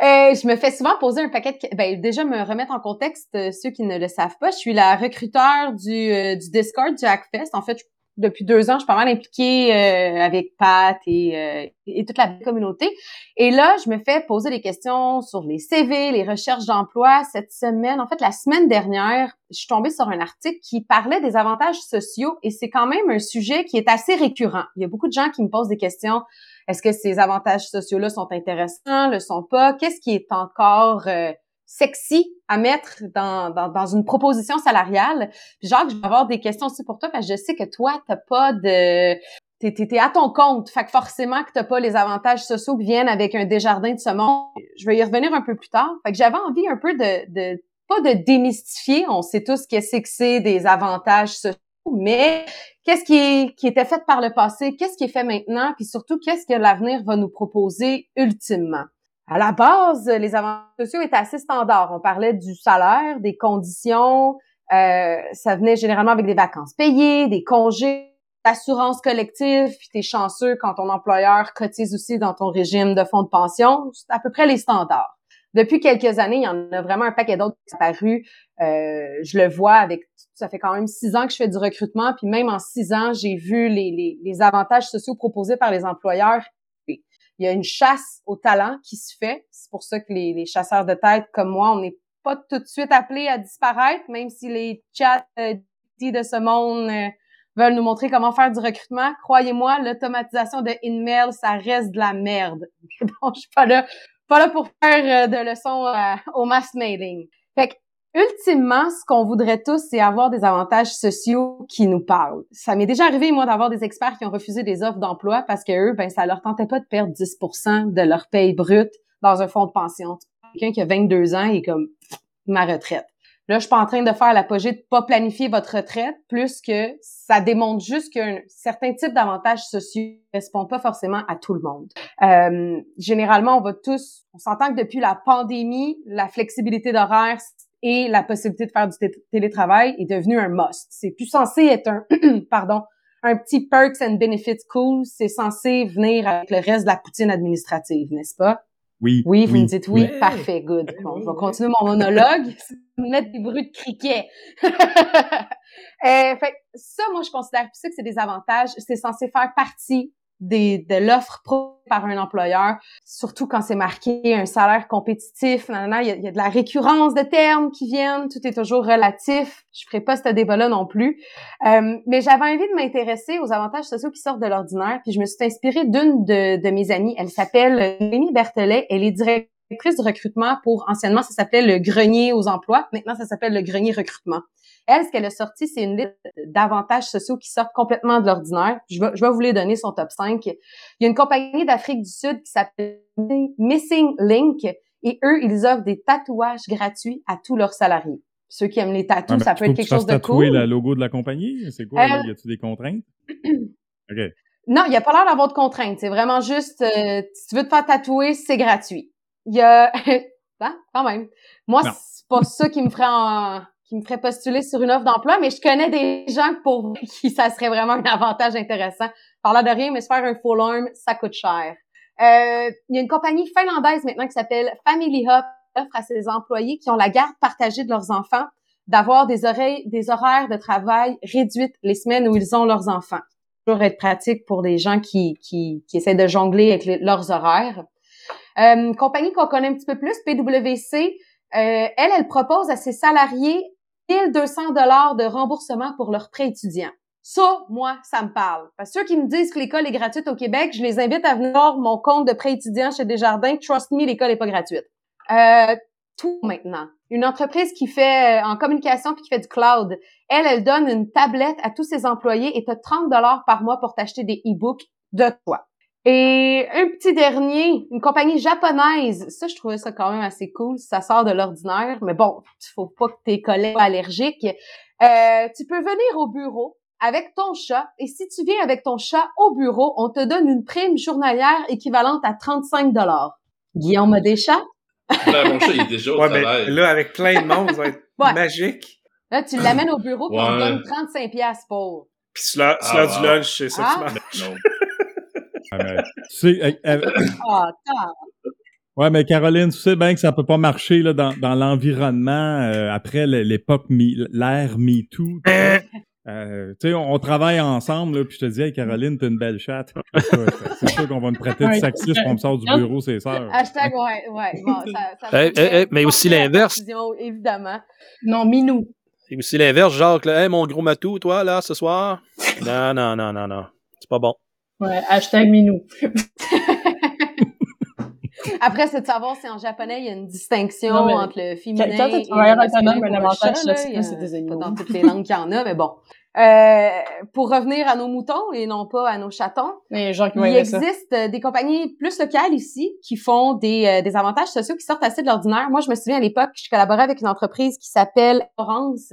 Je me fais souvent poser un paquet de... Ben, déjà, me remettre en contexte, ceux qui ne le savent pas, je suis la recruteur du, du Discord du Hackfest. En fait, je- depuis deux ans, je suis pas mal impliquée euh, avec Pat et, euh, et toute la communauté. Et là, je me fais poser des questions sur les CV, les recherches d'emploi. Cette semaine, en fait, la semaine dernière, je suis tombée sur un article qui parlait des avantages sociaux et c'est quand même un sujet qui est assez récurrent. Il y a beaucoup de gens qui me posent des questions est-ce que ces avantages sociaux-là sont intéressants, le sont pas? Qu'est-ce qui est encore euh, sexy à mettre dans, dans, dans une proposition salariale? Puis Jacques, je vais avoir des questions aussi pour toi parce que je sais que toi, t'as pas de... T'es, t'es, à ton compte. Fait que forcément que t'as pas les avantages sociaux qui viennent avec un Desjardins de ce monde. Je vais y revenir un peu plus tard. Fait que j'avais envie un peu de, de pas de démystifier. On sait tous qu'est-ce que c'est des avantages sociaux, mais qu'est-ce qui, est, qui était fait par le passé, qu'est-ce qui est fait maintenant, puis surtout qu'est-ce que l'avenir va nous proposer ultimement? À la base, les avantages sociaux étaient assez standards. On parlait du salaire, des conditions, euh, ça venait généralement avec des vacances payées, des congés, assurance collective, puis t'es chanceux quand ton employeur cotise aussi dans ton régime de fonds de pension. C'est à peu près les standards. Depuis quelques années, il y en a vraiment un paquet d'autres qui sont apparus. Euh, je le vois avec ça fait quand même six ans que je fais du recrutement, puis même en six ans, j'ai vu les, les, les avantages sociaux proposés par les employeurs. Il y a une chasse au talent qui se fait. C'est pour ça que les, chasseurs de tête comme moi, on n'est pas tout de suite appelés à disparaître, même si les chats euh, de ce monde euh, veulent nous montrer comment faire du recrutement. Croyez-moi, l'automatisation de InMail, ça reste de la merde. bon, je suis pas là, pas là pour faire euh, de leçons euh, au mass mailing. Ultimement, ce qu'on voudrait tous, c'est avoir des avantages sociaux qui nous parlent. Ça m'est déjà arrivé, moi, d'avoir des experts qui ont refusé des offres d'emploi parce que eux, ben, ça leur tentait pas de perdre 10% de leur paye brute dans un fonds de pension. Quelqu'un qui a 22 ans et comme ma retraite. Là, je suis pas en train de faire l'apogée de pas planifier votre retraite, plus que ça démontre juste qu'un certain type d'avantages sociaux ne correspond pas forcément à tout le monde. Euh, généralement, on va tous, on s'entend que depuis la pandémie, la flexibilité d'horaire et la possibilité de faire du télétravail est devenue un must. C'est plus censé être un, pardon, un petit perks and benefits cool. C'est censé venir avec le reste de la poutine administrative, n'est-ce pas?
Oui.
Oui, vous me dites oui.
Oui.
Parfait, good. Bon, je vais continuer mon monologue. mettre des bruits de criquet. euh, fait ça, moi, je considère plus ça que c'est des avantages. C'est censé faire partie des, de l'offre par un employeur, surtout quand c'est marqué un salaire compétitif. il, y a, de la récurrence de termes qui viennent, tout est toujours relatif. Je ferai pas ce débat-là non plus. Euh, mais j'avais envie de m'intéresser aux avantages sociaux qui sortent de l'ordinaire, puis je me suis inspirée d'une de, de, mes amies. Elle s'appelle Amy Berthelet. Elle est directrice de recrutement pour, anciennement, ça s'appelait le grenier aux emplois. Maintenant, ça s'appelle le grenier recrutement. Elle, ce qu'elle a sorti, c'est une liste d'avantages sociaux qui sortent complètement de l'ordinaire. Je vais, je vais vous les donner, son top 5. Il y a une compagnie d'Afrique du Sud qui s'appelle Missing Link et eux, ils offrent des tatouages gratuits à tous leurs salariés. Ceux qui aiment les tatous, ça peut être quelque chose de cool.
le logo de la compagnie? C'est quoi? Euh... Y a-t-il des contraintes? OK.
Non, il n'y a pas l'air d'avoir de contraintes. C'est vraiment juste, euh, si tu veux te faire tatouer, c'est gratuit. Il y a... ah, quand même. Moi, c'est pas ça qui me ferait en qui me ferait postuler sur une offre d'emploi, mais je connais des gens pour qui ça serait vraiment un avantage intéressant. Parlant de rien, mais se faire un full arm, ça coûte cher. Euh, il y a une compagnie finlandaise maintenant qui s'appelle Family Hub offre à ses employés qui ont la garde partagée de leurs enfants d'avoir des, horaires de travail réduites les semaines où ils ont leurs enfants. Toujours être pratique pour des gens qui, qui, qui essaient de jongler avec leurs horaires. Euh, compagnie qu'on connaît un petit peu plus, PwC, euh, elle, elle propose à ses salariés 1200 dollars de remboursement pour leur prêt étudiant. Ça, moi, ça me parle. Parce que ceux qui me disent que l'école est gratuite au Québec, je les invite à venir voir mon compte de prêt étudiant chez Desjardins. Trust me, l'école est pas gratuite. Euh, tout maintenant. Une entreprise qui fait euh, en communication puis qui fait du cloud, elle, elle donne une tablette à tous ses employés et tu as 30 dollars par mois pour t'acheter des e-books de toi. Et un petit dernier, une compagnie japonaise. Ça, je trouvais ça quand même assez cool. Ça sort de l'ordinaire, mais bon, il faut pas que tes collègues soient allergiques. Euh, tu peux venir au bureau avec ton chat et si tu viens avec ton chat au bureau, on te donne une prime journalière équivalente à 35 dollars. Guillaume a des chats?
Ben, mon chat, il est déjà au
ouais,
travail.
Mais là, avec plein de monde, ça va être
Ouais.
magique.
Là, tu l'amènes au bureau puis on te donne 35 piastres pour.
Puis c'est l'heure
Ah,
l'heure du
wow.
lunch, c'est ça
Ah.
que tu.
Ah, mais, tu sais, euh, euh,
Ah, attends.
ouais, mais Caroline, tu sais bien que ça peut pas marcher là, dans, dans l'environnement euh, après l'époque, Me- l'ère MeToo. tu sais. Euh, tu sais, on, on travaille ensemble, là, puis je te dis, hey, Caroline, t'es une belle chatte. C'est sûr, qu'on va me traiter de sexiste quand on me sort du bureau, c'est ça.
Hashtag, ouais, ouais. Bon, ça, ça
mais aussi l'inverse.
Précision, Évidemment.
Non, Minou.
Et aussi l'inverse, Jacques, là, hey, mon gros matou, toi, là, ce soir? Non, non, non, non, non. C'est pas bon.
Ouais, hashtag Minou.
Après, c'est de savoir si en japonais, il y a une distinction
Non,
entre le féminin
quand
et le
travailleur
masculin
autonome,
pour
un
le
avantage
chat, là,
social,
il y a-
c'est des
pas
animaux.
dans toutes les langues qu'il y en a, mais bon. Euh, pour revenir à nos moutons et non pas à nos chatons,
Les gens qui vont
il
ça.
existe euh, des compagnies plus locales ici qui font des, euh, des avantages sociaux qui sortent assez de l'ordinaire. Moi, je me souviens à l'époque, je collaborais avec une entreprise qui s'appelle Orange.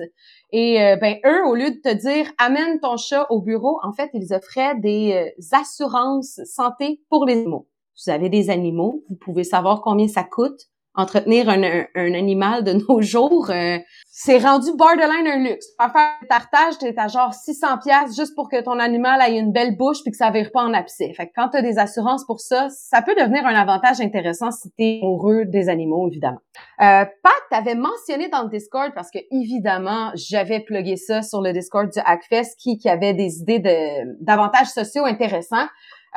Et euh, ben eux, au lieu de te dire amène ton chat au bureau, en fait, ils offraient des assurances santé pour les animaux. Vous avez des animaux, vous pouvez savoir combien ça coûte entretenir un, un, un animal de nos jours. euh, c'est rendu borderline un luxe. Pour faire un tartage, t'es à genre 600 pièces juste pour que ton animal ait une belle bouche puis que ça vire pas en abcès. Fait que quand t'as des assurances pour ça, ça peut devenir un avantage intéressant si t'es amoureux des animaux, évidemment. Euh, Pat, t'avais mentionné dans le Discord, parce que évidemment, j'avais plugué ça sur le Discord du Hackfest, qui, qui avait des idées de d'avantages sociaux intéressants.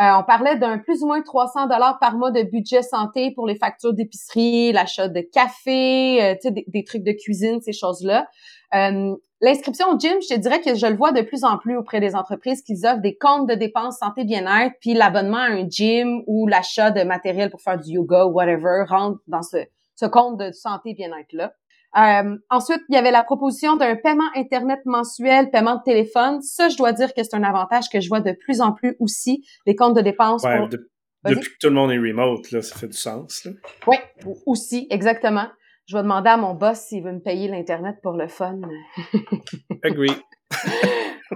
Euh, on parlait d'un plus ou moins 300 dollars par mois de budget santé pour les factures d'épicerie, l'achat de café, euh, des, des trucs de cuisine, ces choses-là. Euh, L'inscription au gym, je te dirais que je le vois de plus en plus auprès des entreprises qui offrent des comptes de dépenses santé bien-être, puis l'abonnement à un gym ou l'achat de matériel pour faire du yoga ou whatever rentre dans ce, ce compte de santé bien-être là. Euh, ensuite, il y avait la proposition d'un paiement Internet mensuel, paiement de téléphone. Ça, je dois dire que c'est un avantage que je vois de plus en plus aussi, les comptes de dépenses.
Ouais,
pour-
de-
Vas-y.
depuis que tout le monde est remote, là, ça fait du sens. Là.
Oui, aussi, exactement. Je vais demander à mon boss s'il veut me payer l'Internet pour le fun.
Agree.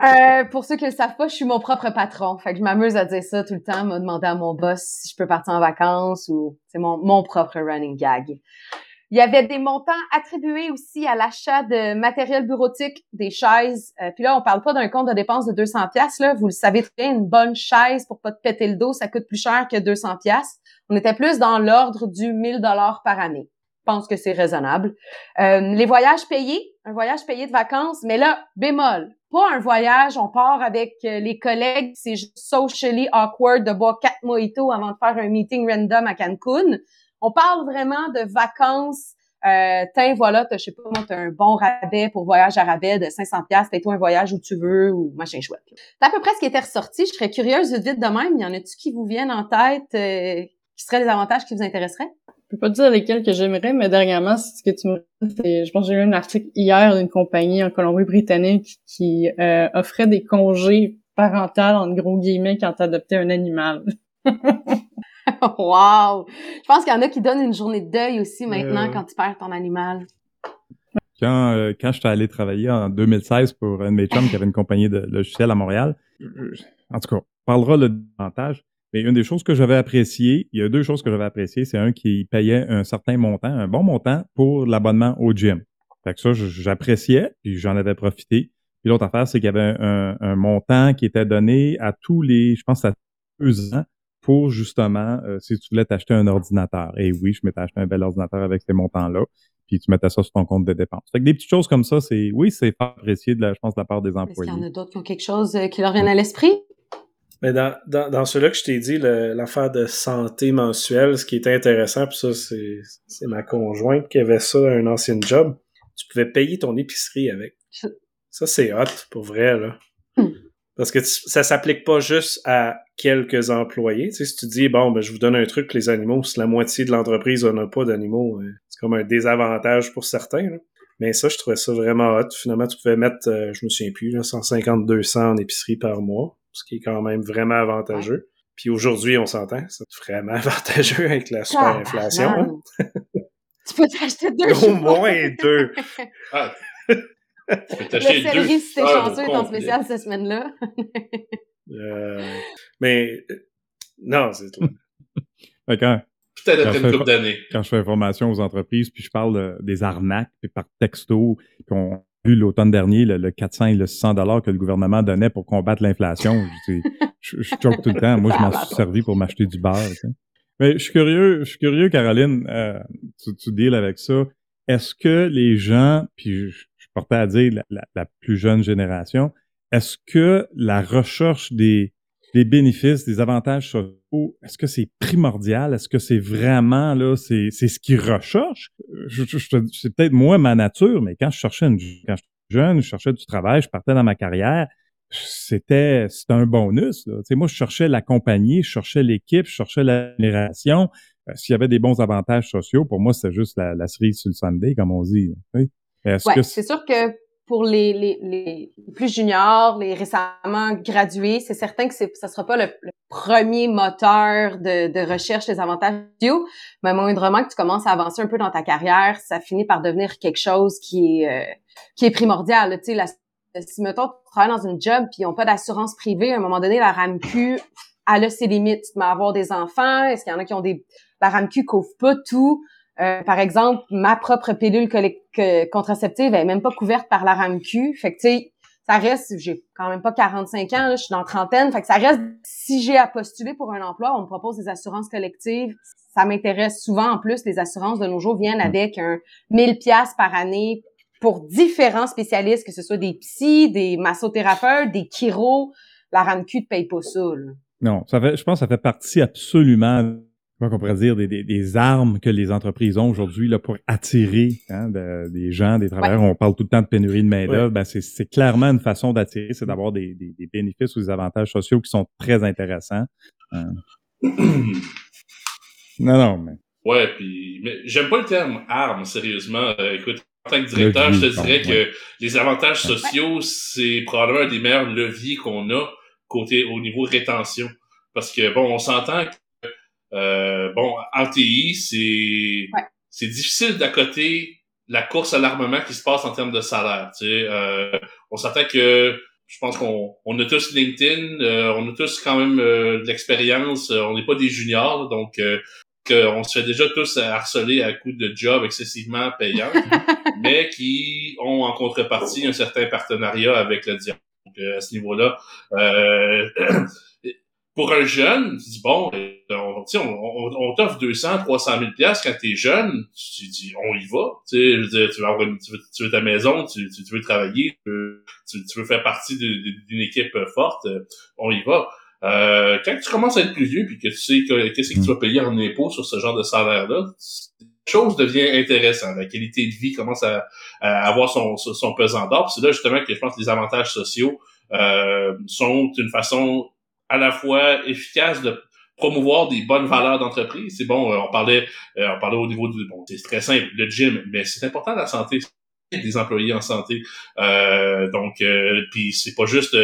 Euh, pour ceux qui ne le savent pas, je suis mon propre patron. Fait que je m'amuse à dire ça tout le temps, me demander à mon boss si je peux partir en vacances ou c'est mon, mon propre running gag. Il y avait des montants attribués aussi à l'achat de matériel bureautique, des chaises. Euh, puis là, on parle pas d'un compte de dépenses de 200 pièces là. Vous le savez très bien, une bonne chaise pour pas te péter le dos, ça coûte plus cher que 200 pièces. On était plus dans l'ordre du 1000 dollars par année. pense que c'est raisonnable. Euh, les voyages payés, un voyage payé de vacances, mais là, bémol, pas un voyage, on part avec euh, les collègues, c'est socially awkward de boire quatre mojitos avant de faire un meeting random à Cancun. On parle vraiment de vacances. Euh, tiens, voilà, t'as, je sais pas, moi, t'as un bon rabais pour voyage à rabais de 500 pièces, fais-toi un voyage où tu veux ou machin chouette. C'est à peu près ce qui était ressorti. Je serais curieuse vite, vite de même. Y en a-tu qui vous viennent en tête, euh, qui seraient des avantages qui vous intéresseraient?
Je peux pas te dire lesquels que j'aimerais, mais dernièrement, c'est ce que tu me c'est, je pense que j'ai lu un article hier d'une compagnie en Colombie-Britannique qui euh, offrait des congés parentaux, en gros guillemets, quand t'adoptais un animal.
wow! Je pense qu'il y en a qui donnent une journée de deuil aussi maintenant
Euh.
quand tu perds ton animal.
Quand, euh, quand j'étais allé travailler en 2016 pour un de mes chums qui avait une compagnie de logiciels à Montréal, en tout cas, on parlera le davantage. Mais une des choses que j'avais appréciées, il y a deux choses que j'avais appréciées. C'est un qui payait un certain montant, un bon montant pour l'abonnement au gym. Fait que ça, j'appréciais, puis j'en avais profité. Puis l'autre affaire, c'est qu'il y avait un, un montant qui était donné à tous les, je pense, à deux ans pour justement, euh, si tu voulais t'acheter un ordinateur. Et oui, je m'étais acheté un bel ordinateur avec ces montants-là puis tu mettais ça sur ton compte de dépenses. Fait que des petites choses comme ça, c'est oui, c'est pas apprécié de la, je pense, de la part des
Est-ce qu'il
employés.
y en a d'autres qui ont quelque chose euh, qui leur vient à l'esprit?
Mais dans, dans, dans ceux-là que je t'ai dit, l'affaire de santé mensuelle, ce qui est intéressant, puis ça, c'est, c'est ma conjointe qui avait ça à un ancien job. Tu pouvais payer ton épicerie avec. Ça, c'est hot, pour vrai, là.
Hmm.
Parce que tu- ça s'applique pas juste à quelques employés. Tu sais, si tu dis, bon, ben, je vous donne un truc les animaux, si la moitié de l'entreprise n'a pas d'animaux, euh, c'est comme un désavantage pour certains, là. Mais ça, je trouvais ça vraiment hot. Finalement, tu pouvais mettre, euh, je me souviens plus, là, 150-200 en épicerie par mois, ce qui est quand même vraiment avantageux. Puis aujourd'hui, on s'entend, c'est vraiment avantageux avec la super inflation. hein.
tu peux t'acheter deux
Au moins deux.
Ah. Tu peux t'acheter
Le céleri,
deux
si t'es chanceux,
complet.
spécial cette semaine-là.
Euh, mais euh, non, c'est tout.
Quand,
Peut-être une couple d'années.
quand je fais formation aux entreprises, puis je parle des arnaques, puis par texto, puis on a vu l'automne dernier le, le 400 et le 600 dollars que le gouvernement donnait pour combattre l'inflation. Je, je, je choque tout le temps. Moi, je m'en suis servi pour m'acheter du beurre. Mais je suis curieux, je suis curieux, Caroline, euh, tu, tu deals avec ça. Est-ce que les gens, puis je, je portais à dire la, plus jeune génération, est-ce que la recherche des, bénéfices, des avantages sociaux, est-ce que c'est primordial? Est-ce que c'est vraiment, là, c'est, ce qu'ils recherchent? Je, je- je te- c'est peut-être moi, ma nature, mais quand je cherchais quand j'étais jeune, je cherchais du travail, je partais dans ma carrière, c'était, c'était un bonus, là. Moi, je cherchais la compagnie, je cherchais l'équipe, je cherchais la génération. Euh, S'il y avait des bons avantages sociaux, pour moi, c'était juste la, la cerise sur le Sunday, comme on dit. Est-ce
Ouais,
que
c'est sûr que pour les, les, les plus juniors, les récemment gradués, c'est certain que c'est, ça sera pas le, le premier moteur de, de recherche des avantages sociaux, mais moindrement que tu commences à avancer un peu dans ta carrière, ça finit par devenir quelque chose qui est, euh, qui est primordial. Tu sais, la, si, mettons, tu travailles dans une job puis ils n'ont pas d'assurance privée, à un moment donné, la RAMQ, elle a ses limites. Tu vas avoir des enfants, est-ce qu'il y en a qui ont des... La RAMQ couvre pas tout? Euh, par exemple, ma propre pilule contraceptive elle est même pas couverte par la RAMQ. Fait que, tu sais, ça reste, j'ai quand même pas 45 ans, là, je suis dans la trentaine. Fait que ça reste, si j'ai à postuler pour un emploi, on me propose des assurances collectives. Ça m'intéresse souvent. En plus, les assurances de nos jours viennent avec un 1000 pièces par année pour différents spécialistes, que ce soit des psys, des massothérapeutes, des chiros. La RAMQ ne paye pas ça, là.
Non, ça fait, je pense que ça fait partie absolument, comment on pourrait dire, des, des, des armes que les entreprises ont aujourd'hui là, pour attirer hein, de- des gens, des travailleurs. On parle tout le temps de pénurie de main-d'œuvre. Ben, c'est, clairement une façon d'attirer, c'est d'avoir des, des, des bénéfices ou des avantages sociaux qui sont très intéressants. Hein. Non, non, mais
Ouais, puis mais j'aime pas le terme arme, sérieusement. Euh, écoute, en tant que directeur,
Levier,
je te dirais que les avantages sociaux, c'est probablement un des meilleurs leviers qu'on a côté au niveau rétention. Parce que bon, on s'entend que euh, bon, en TI, c'est
Ouais.
c'est difficile d'accoter la course à l'armement qui se passe en termes de salaire. Tu sais, euh, on s'entend que je pense qu'on on a tous LinkedIn, euh, on a tous quand même euh, de l'expérience, euh, on n'est pas des juniors, donc euh, qu'on se fait déjà tous harceler à coups de jobs excessivement payants, mais qui ont en contrepartie un certain partenariat avec le diable. Donc, euh, à ce niveau-là, euh, pour un jeune, tu dis bon, euh, on, on, on, on t'offre 200, 300 000 pièces quand t'es jeune, tu dis on y va, tu sais, je veux dire, tu veux, avoir une, tu, veux, tu veux ta maison, tu, tu, veux travailler, tu veux, tu, veux faire partie d'une équipe forte, euh, on y va. Euh, quand tu commences à être plus vieux puis que tu sais qu'est-ce que tu vas payer en impôts sur ce genre de salaire-là, chose devient intéressante. La qualité de vie commence à, avoir son, son pesant d'or. C'est là justement que je pense que les avantages sociaux euh, sont une façon à la fois efficace de promouvoir des bonnes valeurs d'entreprise. C'est bon, euh, on parlait, euh, on parlait au niveau du bon, c'est très simple, le gym, mais c'est important la santé des employés en santé. Euh, donc, puis c'est pas juste,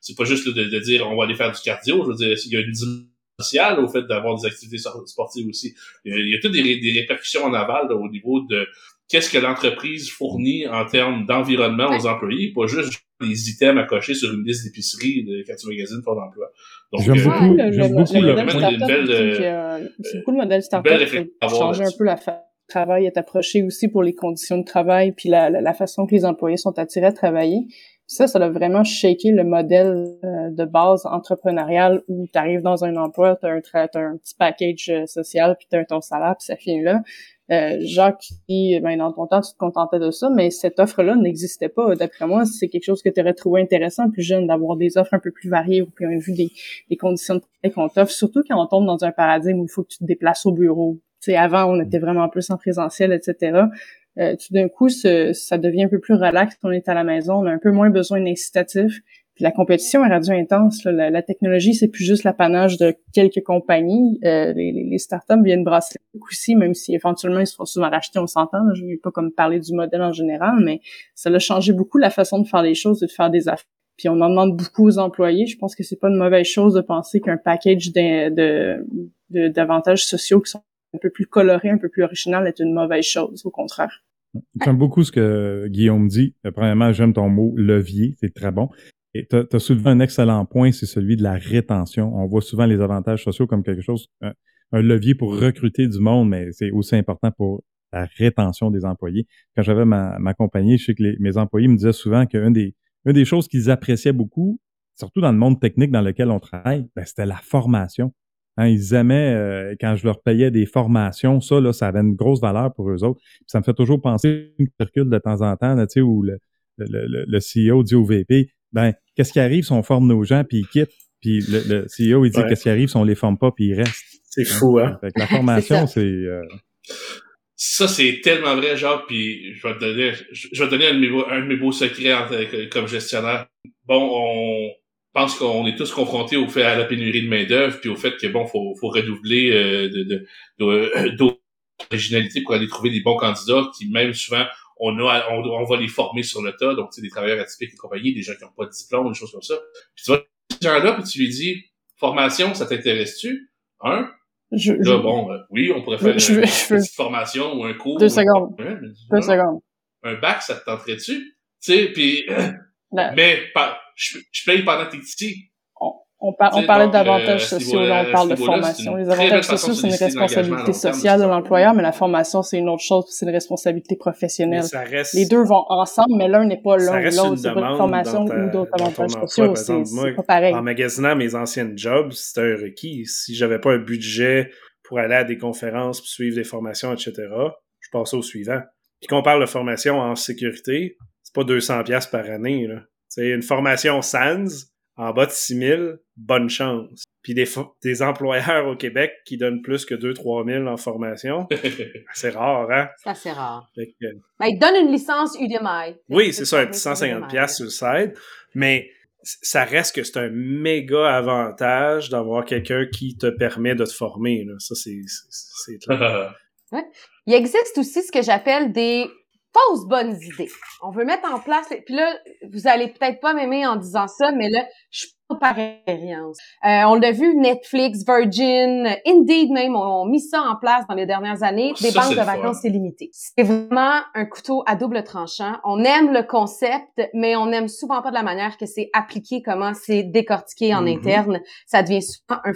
c'est pas juste de, dire on va aller faire du cardio. Je veux dire, il y a une dimension sociale au fait d'avoir des activités sportives aussi. Il y a, toutes des, des répercussions en aval au niveau de qu'est-ce que l'entreprise fournit en termes d'environnement aux employés, pas juste des items à cocher sur une liste d'épicerie de, quand tu magasines ton emploi.
J'aime beaucoup, j'aime beaucoup le,
le, C'est beaucoup le modèle startup pour changer un peu la façon travail est approché aussi pour les conditions de travail puis la, la, façon que les employés sont attirés à travailler. ça, ça a vraiment shaké le modèle euh, de base entrepreneurial où tu arrives dans un emploi, tu as, un petit package euh, social, puis tu as ton salaire, puis ça finit là. Euh, Jacques ben, dans ton temps, tu te contentais de ça, mais cette offre-là n'existait pas. D'après moi, c'est quelque chose que tu aurais trouvé intéressant, plus jeune, d'avoir des offres un peu plus variées au point de vue des, conditions de travail qu'on t'offre, surtout quand on tombe dans un paradigme où il faut que tu te déplaces au bureau. Tu sais, avant, on était vraiment plus en présentiel, etc. Euh, tout d'un coup, ça devient un peu plus relax on est à la maison. On a un peu moins besoin d'incitatifs. Puis la compétition est rendue intense. La, la, technologie, c'est plus juste l'apanage de quelques compagnies. Euh, les, les, startups viennent brasser aussi, même si éventuellement ils se font souvent racheter, on s'entend. Je ne vais pas comme parler du modèle en général, mais ça a changé beaucoup la façon de faire les choses et de faire des affaires. Puis on en demande beaucoup aux employés. Je pense que c'est pas une mauvaise chose de penser qu'un package de, d'avantages sociaux qui sont un peu plus colorés, un peu plus original est une mauvaise chose, au contraire.
J'aime beaucoup ce que Guillaume dit. Premièrement, j'aime ton mot levier, c'est très bon. Et tu as, soulevé un excellent point, c'est celui de la rétention. On voit souvent les avantages sociaux comme quelque chose, un, levier pour recruter du monde, mais c'est aussi important pour la rétention des employés. Quand j'avais ma, ma compagnie, je sais que mes employés me disaient souvent qu'une des, une des choses qu'ils appréciaient beaucoup, surtout dans le monde technique dans lequel on travaille, ben, c'était la formation. Hein, ils aimaient, euh, quand je leur payais des formations, ça, là, ça avait une grosse valeur pour eux autres. ça me fait toujours penser une circule de temps en temps, là, où le, le, le, le CEO dit au VP, ben, qu'est-ce qui arrive si on forme nos gens puis ils quittent? Puis le, CEO, il dit qu'est-ce qui arrive si on les forme pas puis ils restent.
C'est fou, hein?
Fait la formation, c'est... Euh,
ça, c'est tellement vrai, genre, puis je vais te donner, je vais te donner un de mes beaux, un de mes beaux secrets comme gestionnaire. Bon, on pense qu'on est tous confrontés au fait à la pénurie de main-d'œuvre, puis au fait que bon, faut, faut redoubler euh, de, de, d'originalité pour aller trouver des bons candidats qui même souvent on a on, va les former sur le tas, donc tu sais, des travailleurs atypiques et compagnie, des gens qui n'ont pas de diplôme, des choses comme ça. Puis tu vas ces gens-là, puis tu lui dis Formation, ça t'intéresse-tu? Un, je, là, bon, euh, oui, on pourrait faire une, petite formation ou un cours.
Deux secondes. Deux secondes.
Un bac, ça te tenterait-tu? Tu sais, puis... mais je, je paye pendant tes petits.
On, on parlait d'avantages euh, sociaux, là, on parle de formation. Les avantages sociaux, c'est une responsabilité sociale de l'employeur, mais la formation, c'est une autre chose, c'est une responsabilité professionnelle. Les deux vont ensemble, mais l'un n'est pas l'un ou l'autre. C'est pas une formation ou d'autres avantages sociaux. C'est pas pareil.
En magasinant mes anciennes jobs, c'était un requis. Si j'avais pas un budget pour aller à des conférences, puis suivre des formations, etc., je passais au suivant. Puis qu'on parle de formation en sécurité, c'est pas 200 pièces par année. C'est une formation SANS, en bas de 6 000, bonne chance. Puis des, des employeurs au Québec qui donnent plus que 2-3 000 en formation, c'est rare, hein?
Ça, c'est rare. mais ben, ils donnent une licence Udemy.
Oui, c'est ça, un petit 150 pièces sur le site, mais ça reste que c'est un méga avantage d'avoir quelqu'un qui te permet de te former. Là. Ça, c'est...
ouais. Il existe aussi ce que j'appelle des fausses bonnes idées. On veut mettre en place, puis là, vous allez peut-être pas m'aimer en disant ça, mais là, je suis pas par expérience. Euh, on l'a vu, Netflix, Virgin, Indeed même ont mis ça en place dans les dernières années, des banques de vacances illimitées. C'est vraiment un couteau à double tranchant. On aime le concept, mais on aime souvent pas de la manière que c'est appliqué, comment c'est décortiqué en mm-hmm. interne. Ça devient souvent un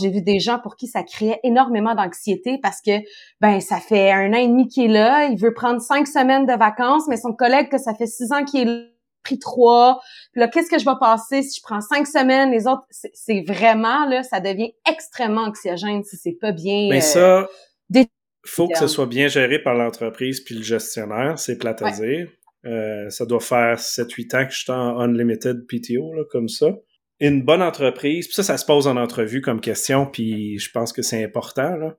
j'ai vu des gens pour qui ça créait énormément d'anxiété parce que ben ça fait un an et demi qu'il est là, il veut prendre cinq semaines de vacances, mais son collègue que ça fait six ans qu'il est pris trois. Puis là, qu'est-ce que je vais passer si je prends cinq semaines? Les autres, c'est- vraiment, là, ça devient extrêmement anxiogène si c'est pas bien...
Mais
euh,
ça, faut que ce soit bien géré par l'entreprise puis le gestionnaire, c'est plate à
Ouais.
dire. Euh, ça doit faire 7-8 ans que je suis en unlimited PTO, là, comme ça. Une bonne entreprise, puis ça, ça se pose en entrevue comme question, puis je pense que c'est important. Là.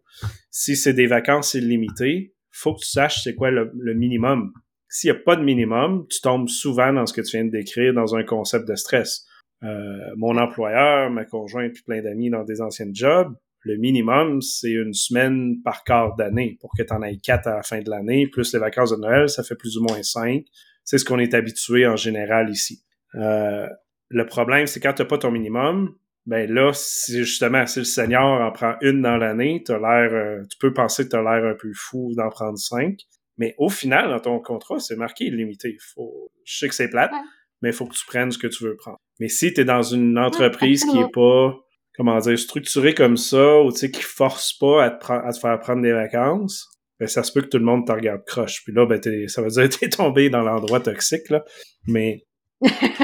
Si c'est des vacances illimitées, faut que tu saches c'est quoi le, minimum. S'il n'y a pas de minimum, tu tombes souvent dans ce que tu viens de décrire, dans un concept de stress. Euh, mon employeur, ma conjointe, puis plein d'amis dans des anciennes jobs, le minimum, c'est une semaine par quart d'année pour que tu en ailles quatre à la fin de l'année, plus les vacances de Noël, ça fait plus ou moins cinq. C'est ce qu'on est habitué en général ici. Euh, le problème, c'est quand tu pas ton minimum, ben là, si justement, si le senior en prend une dans l'année, t'as l'air, euh, tu peux penser que tu as l'air un peu fou d'en prendre cinq. Mais au final, dans ton contrat, c'est marqué illimité. Faut, je sais que c'est plate,
Ouais.
mais il faut que tu prennes ce que tu veux prendre. Mais si tu es dans une entreprise qui
absolument.
est pas, comment dire, structurée comme ça, ou tu sais, qui force pas à te, pre- à te faire prendre des vacances, ben ça se peut que tout le monde te regarde croche. Puis là, ben, ça veut dire que t'es tombé dans l'endroit toxique, là. Mais,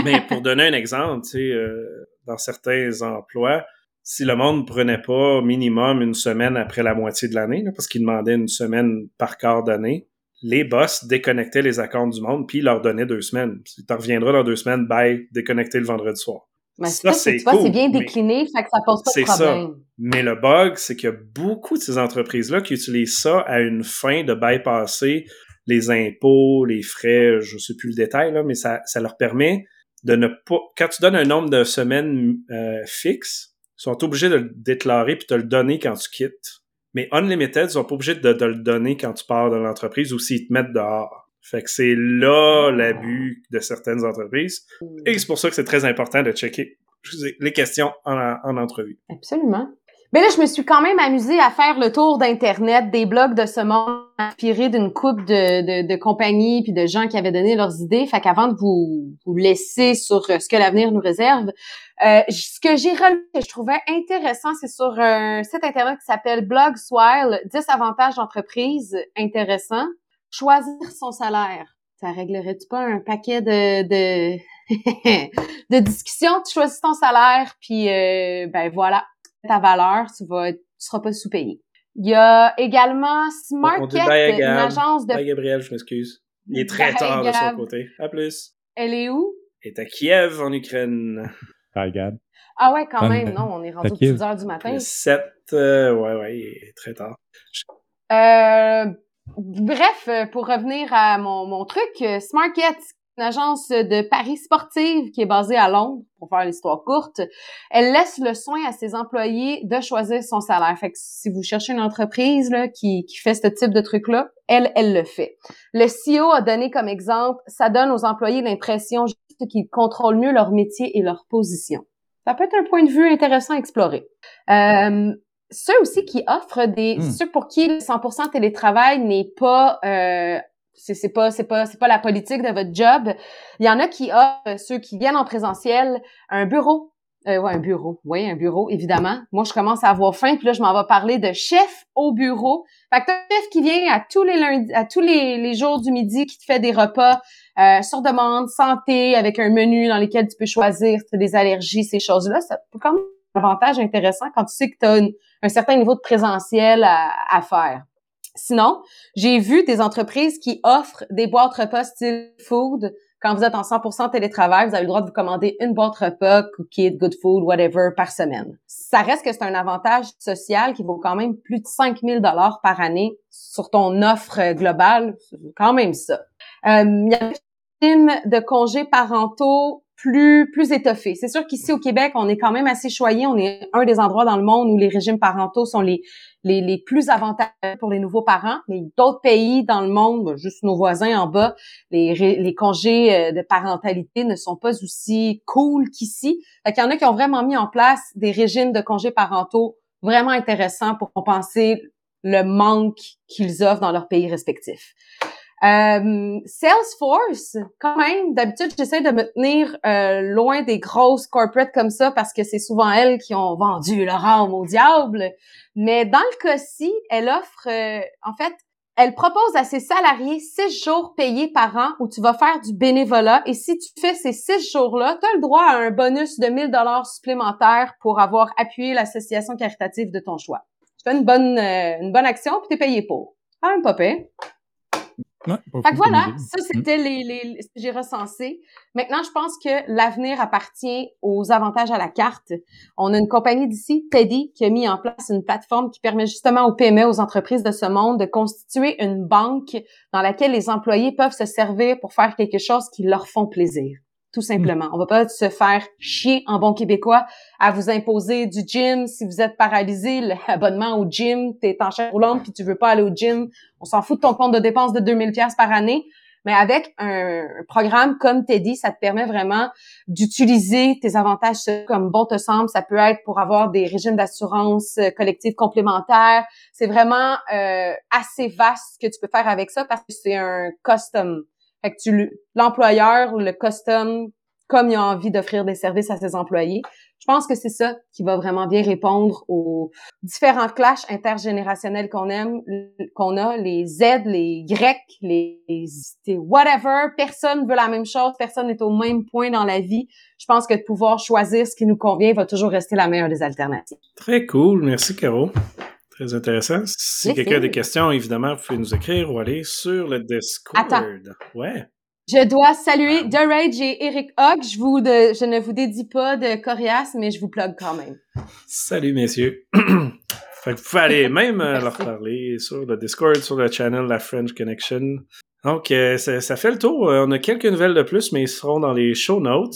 mais pour donner un exemple, tu sais, euh, dans certains emplois, si le monde prenait pas minimum une semaine après la moitié de l'année, parce qu'ils demandaient une semaine par quart d'année, les boss déconnectaient les accounts du monde puis ils leur donnaient deux semaines. Tu reviendras dans deux semaines, bye, déconnecter le vendredi soir.
Mais
Ça,
ça, c'est
c'est
tu vois,
cool,
c'est bien décliné, fait que ça pose pas de
ça.
problème.
Mais le bug, c'est qu'il y a beaucoup de ces entreprises-là qui utilisent ça à une fin de bypasser les impôts, les frais, je sais plus le détail, là, mais ça, ça leur permet de ne pas... Quand tu donnes un nombre de semaines euh, fixe, ils sont obligés de le déclarer puis de le donner quand tu quittes. Mais Unlimited, ils sont pas obligés de, de le donner quand tu pars de l'entreprise ou s'ils te mettent dehors. Fait que c'est là l'abus de certaines entreprises. Et c'est pour ça que c'est très important de checker les questions en, en entrevue.
Absolument. Mais là, je me suis quand même amusée à faire le tour d'Internet, des blogs de ce monde, inspiré d'une coupe de, de, de compagnies puis de gens qui avaient donné leurs idées. Fait qu'avant de vous, vous laisser sur euh, ce que l'avenir nous réserve, euh, ce que j'ai relevé, que je trouvais intéressant, c'est sur un site Internet qui s'appelle Blogswile, 10 avantages d'entreprise intéressants. Choisir son salaire. Ça réglerait-tu pas un paquet de... de... de discussions, tu choisis ton salaire, puis euh, ben voilà, ta valeur, tu vas, tu seras pas sous-payé. Il y a également Smartket,
bye
une agence de...
Bye Gabriel, je m'excuse. Il est très
Bye,
tard de son côté. À plus.
Elle est où?
Il est à Kiev, en Ukraine.
Hi, Gab.
Ah ouais, quand même, non, on est rendu aux
qu'il-
10 heures du matin.
Le 7, euh, ouais, ouais, il est très tard.
Euh, bref, pour revenir à mon, mon truc, euh, Smartket, une agence de paris sportive qui est basée à Londres, pour faire l'histoire courte, elle laisse le soin à ses employés de choisir son salaire. Fait que si vous cherchez une entreprise là, qui, qui fait ce type de truc-là, elle, elle le fait. Le CEO a donné comme exemple, ça donne aux employés l'impression juste qu'ils contrôlent mieux leur métier et leur position. Ça peut être un point de vue intéressant à explorer. Euh, ceux aussi qui offrent des
Hmm.
ceux pour qui le 100% télétravail n'est pas euh, c'est c'est pas c'est pas c'est pas la politique de votre job. Il y en a qui offrent ceux qui viennent en présentiel un bureau. Euh, ouais, un bureau. Oui, un bureau, évidemment. Moi, je commence à avoir faim, puis là, je m'en vais parler de chef au bureau. Fait que t'as un chef qui vient à tous les lundis, à tous les, jours du midi, qui te fait des repas euh, sur demande, santé, avec un menu dans lequel tu peux choisir des allergies, ces choses-là. Ça peut quand même un avantage intéressant quand tu sais que tu as un certain niveau de présentiel à, à faire. Sinon, j'ai vu des entreprises qui offrent des boîtes repas style food. Quand vous êtes en 100% télétravail, vous avez le droit de vous commander une boîte repas, cookies, good food, whatever, par semaine. Ça reste que c'est un avantage social qui vaut quand même plus de 5000 dollars par année sur ton offre globale. C'est quand même ça. Euh, Il y a régime de congés parentaux plus plus étoffé. C'est sûr qu'ici au Québec, on est quand même assez choyé. On est un des endroits dans le monde où les régimes parentaux sont les les, les plus avantageux pour les nouveaux parents. Mais d'autres pays dans le monde, ben, juste nos voisins en bas, les, les congés euh, de parentalité ne sont pas aussi cool qu'ici. Fait qu'il y en a qui ont vraiment mis en place des régimes de congés parentaux vraiment intéressants pour compenser le manque qu'ils offrent dans leurs pays respectifs. Euh, Salesforce, quand même, d'habitude, j'essaie de me tenir euh, loin des grosses corporates comme ça parce que c'est souvent elles qui ont vendu leur âme au diable. Mais dans le cas-ci, elle offre, euh, en fait, elle propose à ses salariés six jours payés par an où tu vas faire du bénévolat. Et si tu fais ces six jours-là, tu as le droit à un bonus de 1000 dollars supplémentaires pour avoir appuyé l'association caritative de ton choix. Tu fais une bonne, euh, une bonne action puis t'es payé pour. Quand même pas.
Ouais,
Fait que voilà, ça c'était les, les, ce que j'ai recensé. Maintenant, je pense que l'avenir appartient aux avantages à la carte. On a une compagnie d'ici, Teddy, qui a mis en place une plateforme qui permet justement aux PME, aux entreprises de ce monde, de constituer une banque dans laquelle les employés peuvent se servir pour faire quelque chose qui leur font plaisir. Tout simplement. On va pas se faire chier en bon québécois à vous imposer du gym si vous êtes paralysé, l'abonnement au gym, t'es en chaise roulante puis tu veux pas aller au gym, on s'en fout de ton compte de dépenses de 2000 pièces par année. Mais avec un programme comme Teddy, ça te permet vraiment d'utiliser tes avantages comme bon te semble. Ça peut être pour avoir des régimes d'assurance euh, collective complémentaires. C'est vraiment euh, assez vaste que tu peux faire avec ça parce que c'est un custom. Fait que tu le- l'employeur le custom comme il a envie d'offrir des services à ses employés. Je pense que c'est ça qui va vraiment bien répondre aux différents clashs intergénérationnels qu'on aime, qu'on a, les Z, les Y, les, les whatever. Personne veut la même chose, personne n'est au même point dans la vie. Je pense que de pouvoir choisir ce qui nous convient va toujours rester la meilleure des alternatives.
Très cool. Merci, Caro. Très intéressant. Si quelqu'un a des questions, évidemment, vous pouvez nous écrire ou aller sur le Discord.
Attends.
Ouais.
Je dois saluer The Rage et Eric Hogg. Je vous, de- je ne vous dédie pas de Corias, mais je vous plug quand même.
Salut, messieurs. fait que vous pouvez aller même euh, leur parler sur le Discord, sur le channel La French Connection. Donc, euh, ça, ça fait le tour. Euh, on a quelques nouvelles de plus, mais ils seront dans les show notes.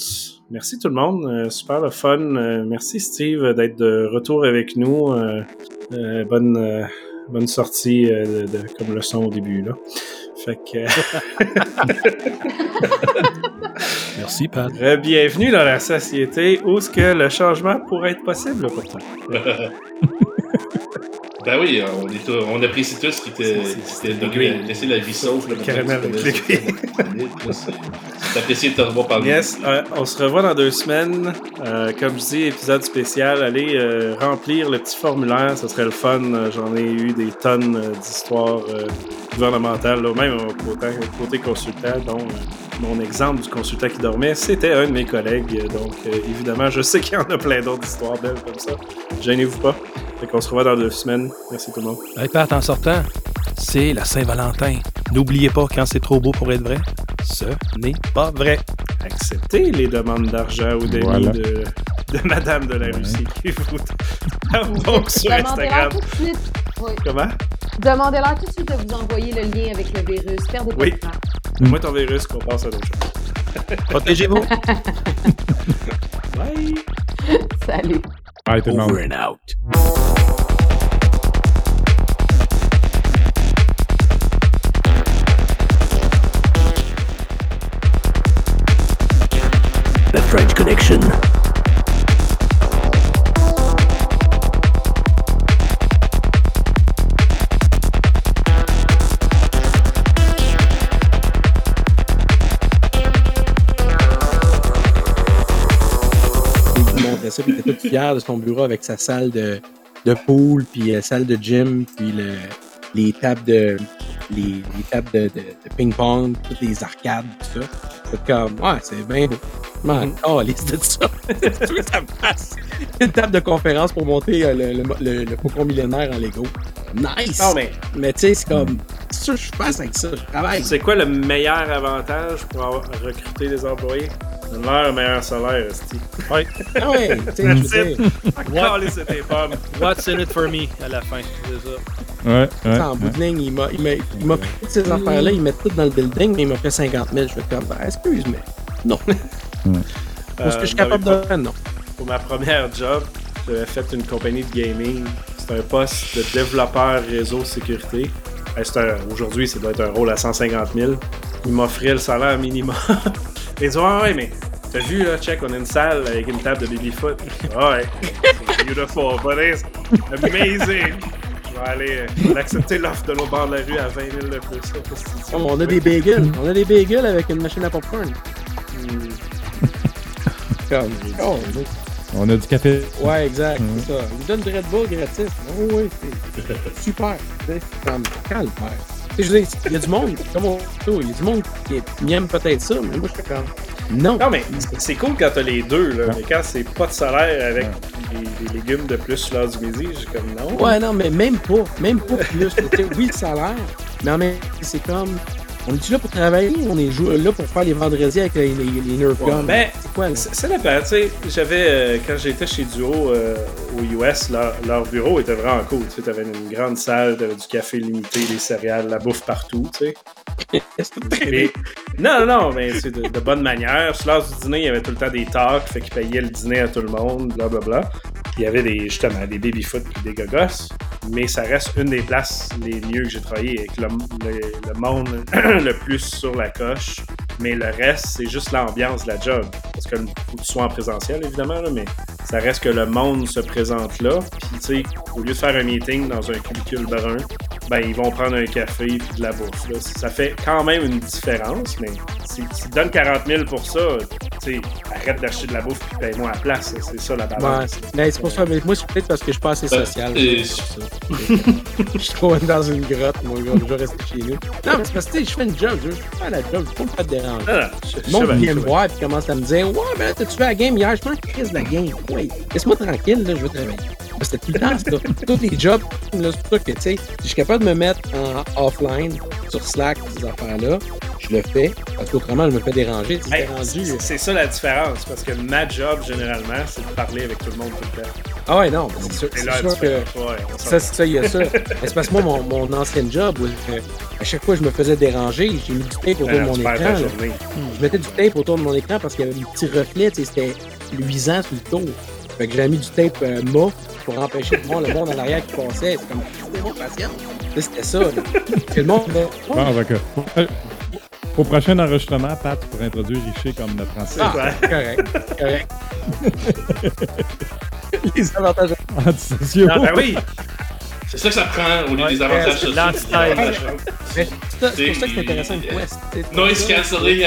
Merci tout le monde. Euh, super le fun. Merci Steve d'être de retour avec nous. Bonne, bonne sortie de, de- comme le son au début. Là. Fait que...
Merci, Pat.
Bienvenue dans la société où est-ce que le changement pourrait être possible pour toi.
Ben oui, on, est tous- on apprécie tous qui donné,
green.
laisser la vie sauve.
Caramel
c'est- apprécié de te revoir parler.
Yes, euh, on se revoit dans deux semaines. Euh, comme je dis, épisode spécial. Allez euh, remplir le petit formulaire, ce serait le fun. J'en ai eu des tonnes d'histoires gouvernementales, là, même côté, côté consultant, dont euh, mon exemple du consultant qui dormait, c'était un de mes collègues. Donc, euh, évidemment, je sais qu'il y en a plein d'autres histoires belles comme ça. Gênez-vous pas. Fait qu'on se revoit dans deux semaines. Merci tout le monde.
Hey, Pat, en sortant, c'est la Saint-Valentin. N'oubliez pas, quand c'est trop beau pour être vrai, ce n'est pas vrai.
Acceptez les demandes d'argent ou d'amis
Voilà.
de, de Madame de la
Ouais.
Russie qui vous avoueront sur Instagram.
tout de suite. Oui.
Comment?
Demandez-leur tout de suite de vous envoyer le lien avec le virus. Perdez pas
Oui.
de temps.
Moi, ton virus, qu'on passe à d'autres choses.
Protégez-vous.
Bye!
Salut.
Bye, tout le monde.
Over and out.
The French Connection.
Montrait ça, puis était tout fier de son bureau avec sa salle de, de pool, puis la salle de gym, puis le, les tables de les, les tables de, de, de ping-pong, toutes les arcades, tout ça. C'est comme, ouais, c'est bien. Man, oh, liste de ça. C'est sûr que ça me passe. Une table de conférence pour monter euh, le, le, le, le cocon millénaire en Lego. Nice!
Non, mais
Mais tu sais, c'est comme, c'est sûr que je passe avec ça. Je travaille.
c'est quoi le meilleur avantage pour avoir, recruter des employés? Donne-leur un meilleur salaire, Esti.
Ah ouais, je veux dire,
Encore c'était pommes.
What's in it for me à la fin, c'est ça.
Ouais, ouais.
en bout de ligne, il m'a, il m'a, il m'a pris toutes ces affaires-là, il met tout dans le building, mais il m'a fait 50 000. Je fais comme, ben, excuse, mais non. Est-ce que je suis capable de faire? Non.
Pour ma première job, j'avais fait une compagnie de gaming. C'était un poste de développeur réseau sécurité. Euh, c'est un- Aujourd'hui, ça doit être un rôle à 150 000. Il m'offrait le salaire minimum. Ils disent Ouais, ouais, mais t'as vu, là, check, on a une salle avec une table de baby-foot. Ouais, c'est beautiful, but it's amazing. Je vais aller, euh, accepter l'offre de l'autre bord de la rue à 20 000 de plus.
Oh, on a des bagels. On a des bagels avec une machine à popcorn.
Hmm.
Comme, oh,
On a du café.
ouais, exact,
Mhm.
c'est ça. Il nous donne du Red Bull gratis. Oh, oui, c'est super. Tu sais, Comme, calme,
je veux dire, il y a du monde, comme on il y a du monde qui, aime peut-être ça, mais moi, je fais comme. Non.
Non, mais c'est cool quand t'as les deux, là. Mais quand c'est pas de salaire avec des, des légumes de plus l'heure du midi, j'ai comme non.
Ouais, non, mais même pas. Même pas plus. Oui, le salaire, mais temps, c'est comme. On est-tu là pour travailler ou on est là pour faire les vendredis avec les, les, les Nerf Guns?
Ben,
c'est quoi,
c'est la tu sais. J'avais, euh, quand j'étais chez Duo euh, aux US, leur, leur bureau était vraiment cool. Tu sais, t'avais une grande salle, t'avais du café limité, des céréales, la bouffe partout, tu sais. Mais- non, non, non, mais c'est de, de bonne manière. Sur l'heure du dîner, il y avait tout le temps des talks, fait qu'ils payaient le dîner à tout le monde, blablabla. Il y avait des, justement des baby-foot et des gogos, mais ça reste une des places les mieux que j'ai travaillé avec le, le- le monde le plus sur la coche. Mais le reste, c'est juste l'ambiance de la job. Parce que tu sois en présentiel, évidemment, là, mais ça reste que le monde se présente là. Puis, tu sais, au lieu de faire un meeting dans un cubicule brun, ben, ils vont prendre un café puis de la bouffe. là. Ça fait quand même une différence, mais si tu te donnes 40 000 pour ça, tu sais, arrête d'acheter de la bouffe puis paye-moi à la place. C'est ça la
Ouais,
balance.
ben, c'est pour ça. Mais moi, c'est peut-être parce que je suis pas assez
Ben,
social.
et-.
Je suis trop dans une grotte, mon gars. Je vais rester chez nous. Non, mais c'est parce que tu sais, je fais une job. Je veux faire la job. Je veux pas me faire déranger.
Ah, non, je- je
Le monde vient me voir et commence à me dire Ouais, ben t'as-tu fait la game hier? Je pense que crise de la game. Ouais, laisse-moi tranquille, là, je veux travailler. Ben, C'était tout le temps, ça. Tous les jobs, là, c'est pour ça que, tu sais, si je suis capable de me mettre en offline sur Slack, ces affaires-là, je le fais. Parce qu'autrement, je me fais déranger. Sais,
Hey,
c'est
ça la différence, parce que ma job, généralement, c'est de parler avec tout le monde tout le temps.
Ah ouais, non, c'est sûr, c'est sûr que.
ouais,
Ça, ça, il y a ça. C'est parce que moi, mon, mon ancien job, où, euh, à chaque fois que je me faisais déranger, j'ai mis du tape autour de
Ben,
mon écran. Je mettais du tape autour de mon écran parce qu'il y avait des petits reflets, c'était luisant sur le tour. Fait que j'avais mis du tape euh, pour empêcher de voir le monde en arrière qui passait. C'est comme, c'est C'était ça. Puis le monde, oh,
Bon, euh, au prochain enregistrement, Pat, tu pourrais introduire Richer comme notre ancien
ah, correct, correct. Les avantages.
antisociaux.
Ah, ben oui!
C'est ça que ça prend au lieu
Ouais,
des avantages
c'est
sociaux.
C'est ça- c'est pour ça que c'est intéressant une quest.
Noise cancelling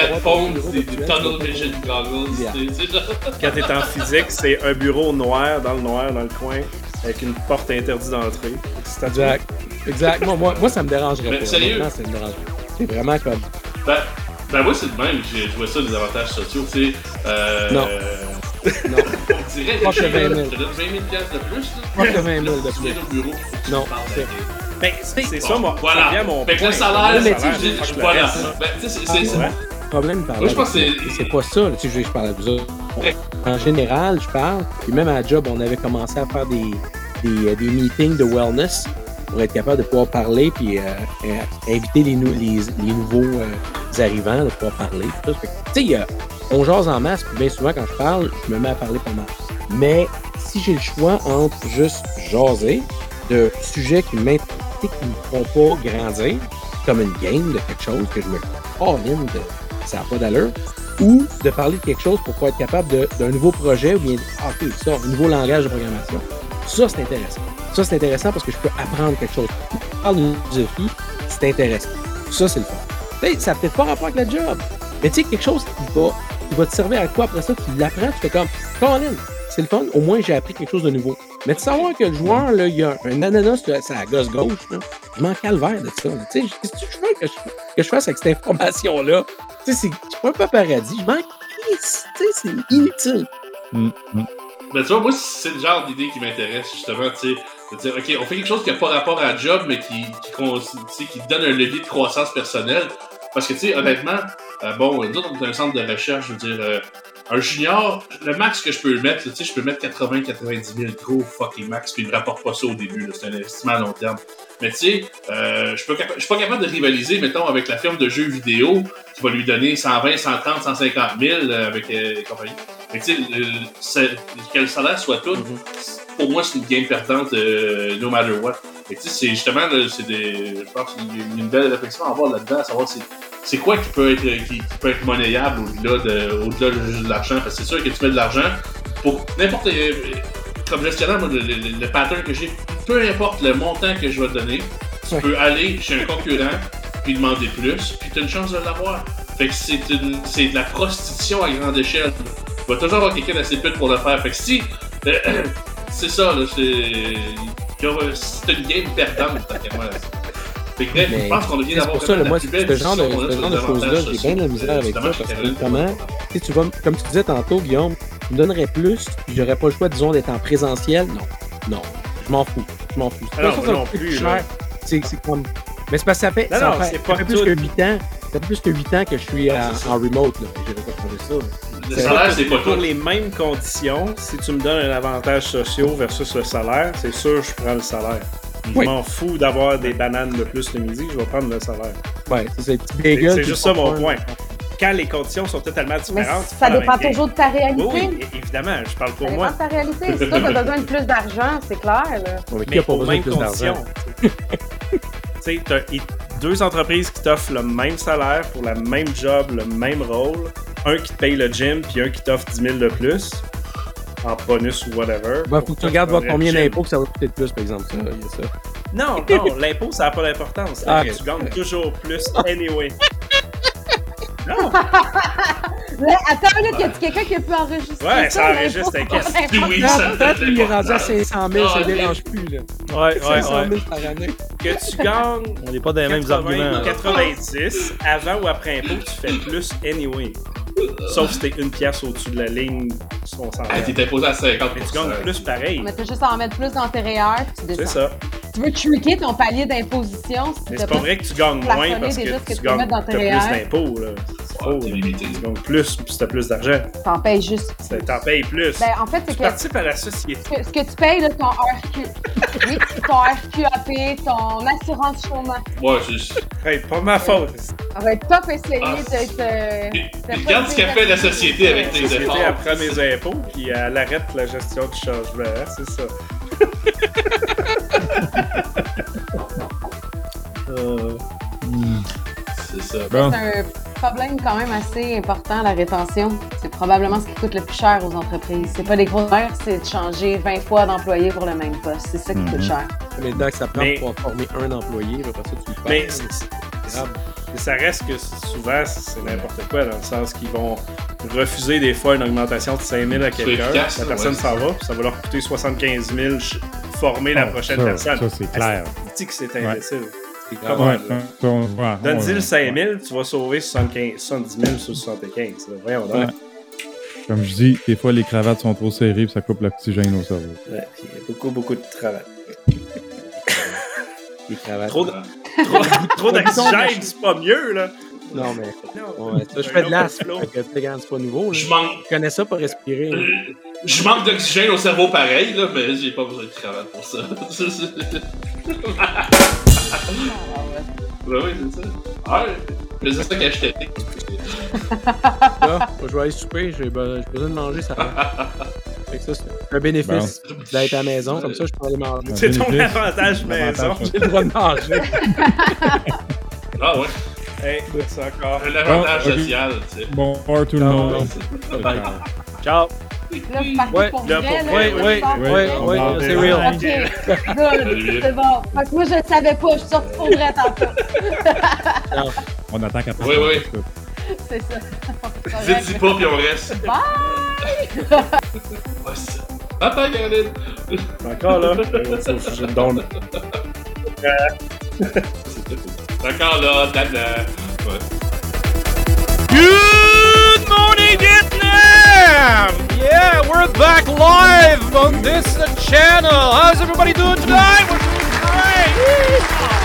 bureau
des, des
virtuel,
tunnel vision goggles, c'est- c'est
Quand t'es en physique, c'est un bureau noir dans le noir, dans le coin, avec une porte interdite d'entrée. C'est à dire-
Exact. Exact. Moi, moi, moi, ça me dérangerait pas.
sérieux?
Ça me dérangerait pas. C'est vraiment comme.
Ben, ben moi, c'est le même. J'ai- Je vois ça, des avantages sociaux. Tu sais, euh,
Non. Non.
on dirait
Proche de 20 000.
Je te donne 20 000 piastres de plus.
Proche de 20 000 de
Tu
plus. Non, c'est-
Ben, c'est c'est
Bon,
ça, moi.
voilà. Fait que le salaire, voilà.
reste.
Ben, tu sais, c'est-
Ah,
c'est- c'est-
problème
Moi, je pense que c'est-
c'est pas ça. Tu sais, je, je parle à vous autres. En général, je parle. Puis même à la job, on avait commencé à faire des, des, euh, des meetings de wellness pour être capable de pouvoir parler puis euh, euh, inviter les, nou- les, les nouveaux euh, arrivants de pouvoir parler. Tu sais, on jase en masse, puis bien souvent quand je parle, je me mets à parler pas mal. Mais si j'ai le choix entre juste jaser de sujets qui m'intéressent, qui ne me font pas grandir, comme une game de quelque chose que je me in de ça n'a pas d'allure, ou de parler de quelque chose pour pouvoir être capable d'un nouveau projet ou bien ah, ok, ça, un nouveau langage de programmation. Ça, c'est intéressant. Ça, c'est intéressant parce que je peux apprendre quelque chose. On parle d'une philosophie, c'est intéressant. Ça, c'est le fun. Tu sais, ça n'a peut-être pas rapport avec le job, mais tu sais, quelque chose qui va, qui va te servir à quoi après ça, tu l'apprends, tu fais comme, Colin, c'est le fun, au moins j'ai appris quelque chose de nouveau. Mais de savoir que le joueur, là, il y a un ananas sur sa gosse gauche, là, je m'en calvaire de ça. Tu sais, qu'est-ce que tu veux que je, que je fasse avec cette information-là? Tu sais, c'est un peu paradis, je m'en crisse. Tu sais, c'est inutile.
Mm, mm.
Ben, tu vois, moi, c'est le genre d'idée qui m'intéresse, justement, tu sais. Dire, OK, on fait quelque chose qui n'a pas rapport à la job, mais qui, qui, qui donne un levier de croissance personnelle. Parce que, tu sais, honnêtement, euh, bon, nous on est un centre de recherche, je veux dire, euh, un junior, le max que je peux mettre, tu sais, je peux mettre 80-90 000 gros fucking max, puis il me rapporte pas ça au début, c'est un investissement à long terme. Mais tu sais, euh, je je suis pas capable de rivaliser, mettons, avec la firme de jeux vidéo qui va lui donner 120, 130, 150 000 euh, avec euh, les compagnies. Fait que tu sais, que le salaire soit tout, pour moi, c'est une game perdante euh, no matter what. Que tu sais, c'est justement, là, c'est des, je pense qu'il y a une belle réflexion à avoir là-dedans, à savoir c'est, c'est quoi qui peut être, qui, qui peut être monnayable au-delà de, au-delà de juste de l'argent. Parce que c'est sûr que tu mets de l'argent pour n'importe, euh, comme gestionnaire, moi, le, le- le pattern que j'ai, peu importe le montant que je vais te donner, tu
Ouais.
peux aller chez un concurrent puis demander plus, puis tu as une chance de l'avoir. Fait que c'est, une, c'est de la prostitution à grande échelle. Il va toujours avoir quelqu'un d'assez pute pour le faire. Fait que si, euh, c'est ça, là, c'est, une game perdante, moi. Fait que bref,
Mais
je pense qu'on vient
C'est
d'avoir
pour ça, moi, ce genre de, choses-là, j'ai bien de la misère avec ça parce que notamment, tu sais, tu vas, comme tu disais tantôt, Guillaume, tu me donnerais plus, puis j'aurais pas le choix, disons, d'être en présentiel? Non, non, je m'en fous, je m'en fous. C'est
Ah
pas
non, plus.
C'est comme. Mais c'est parce que ça fait,
Non,
ça
non,
fait,
c'est
ça
pas
fait plus
tout.
que 8 ans. Ça fait plus que 8 ans que je suis en remote, là. J'ai pas changé ça.
Le
C'est
salaire, c'est pas
Pour
tout.
les mêmes conditions, si tu me donnes un avantage social versus le salaire, c'est sûr je prends le salaire. Je
Oui.
m'en fous d'avoir des bananes de plus le midi, je vais prendre le salaire.
Ouais, c'est
juste ça mon point. Quand les conditions sont totalement différentes,
ça dépend
même
toujours de ta réalité.
Oui, évidemment, je parle
Ça
pour
dépend
moi.
de ta réalité. Si toi, t'as besoin de plus d'argent, c'est clair, là.
Mais qui
Mais
a pas
aux
besoin de
mêmes
plus
conditions.
d'argent?
tu sais, t'as deux entreprises qui t'offrent le même salaire pour le même job, le même rôle. Un qui te paye le gym, puis un qui t'offre 10 000 de plus, en bonus ou whatever.
Ouais, faut que tu regardes combien d'impôts que ça va coûter de plus, par exemple. Ça, il y a ça.
Non, non, l'impôt, ça n'a pas d'importance.
Ah,
Tu gagnes toujours plus anyway. Non,
Là, attends, là, y a quelqu'un qui a pu enregistrer
Ouais, ça enregistre, t'inquiète.
Oui, ça
peut-être
fait
qu'il est rendu à
l'importance.
500 000, ça
Ah,
ne dérange plus. Là.
Ouais, ouais,
500
ouais.
000 par année.
que tu gagnes
On n'est pas dans les mêmes
80
arguments.
ou 90, avant ou après impôt, tu fais plus anyway. Sauf si t'es une pièce au-dessus de la ligne, on s'en
Ah, t'es imposé à 50
Mais tu gagnes plus pareil.
Mais t'as juste à en mettre plus dans tes REER, puis tu
C'est ça.
Tu veux tricker ton palier d'imposition si
Mais c'est pas vrai que tu gagnes moins parce que
que
tu
tu peux
gagnes
mettre dans
t'as
tes
plus d'impôts. là. Gagnes plus puis t'as plus d'argent.
T'en payes juste.
T'en payes plus.
Ben, en fait, c'est
Tu
que
participes à la société.
ce que, ce que tu payes, là, ton RQ, oui, ton RQAP, ton assurance chômage,
Ouais, juste.
Hey, pas ma faute.
ça va être top essayer
Ah, puis
pas
Regarde ce qu'a fait la société avec
La
tes
société
efforts.
elle prend mes impôts puis elle arrête la gestion du changement. hein, C'est ça. Euh,
C'est ça.
Bon.
C'est un problème quand même assez important, la rétention. C'est probablement ce qui coûte le plus cher aux entreprises. C'est pas des gros salaires, c'est de changer 20 fois d'employé pour le même poste. C'est ça qui coûte
Mhm.
cher.
Temps que ça prend
Mais-
pour former un employé, après ça, tu le
Mais ça reste que souvent, c'est n'importe quoi, dans le sens qu'ils vont refuser des fois une augmentation de 5 000 à quelqu'un. La personne s'en va, puis ça va leur coûter 75 000 ch- former la
Oh,
prochaine
ça,
personne.
Ça, c'est clair.
Tu que c'est imbécile. Comment,
Ouais.
Donne-y
On-
le 5 000, tu vas sauver 75 70 000 sur 75. là. Voyons donc.
Ouais. Comme je dis, des fois, les cravates sont trop serrées et ça coupe l'oxygène au cerveau.
Ouais, il y a beaucoup, beaucoup de travail.
Les cravates.
Trop, de- trop, trop d'oxygène, c'est pas mieux, là.
Non, mais.
Non.
Ouais, ça, je fais de l'asthme. c'est pas nouveau. Là.
Je manque,
Je connais ça pour respirer.
je manque d'oxygène au cerveau pareil, là, mais j'ai pas besoin de cravate pour ça. Ouais, oui, c'est ça. Ah, ouais. c'est ça qu'acheter.
Là, je vais aller souper, j'ai be- j'ai besoin de manger, ça va. Fait que ça, c'est un bénéfice d'être à la maison, comme ça, je peux aller manger.
C'est ton avantage maison.
Avantage,
J'ai le droit de manger.
Ah ouais.
Hey, c'est encore.
L'avantage
Ah, ok.
social, tu sais.
Bon, tout le
Non,
monde.
Ciao.
Là, vous partez
Ouais,
pour vrai, là,
ouais,
va en
c'est real.
Ok, good, c'est bon. Parce que moi, je le savais pas, je suis sortie pour vrai tantôt.
On attend qu'après.
Oui, oui.
C'est ça.
Dites-y pas, puis on reste.
Bye!
Ouais, c'est ça. Bye bye, Caroline.
Encore là. Euh, c'est Dawn.
D'accord, là, dada. Ouais.
Good morning, Vietnam! Yeah, we're back live on this channel. How's everybody doing tonight? We're doing great!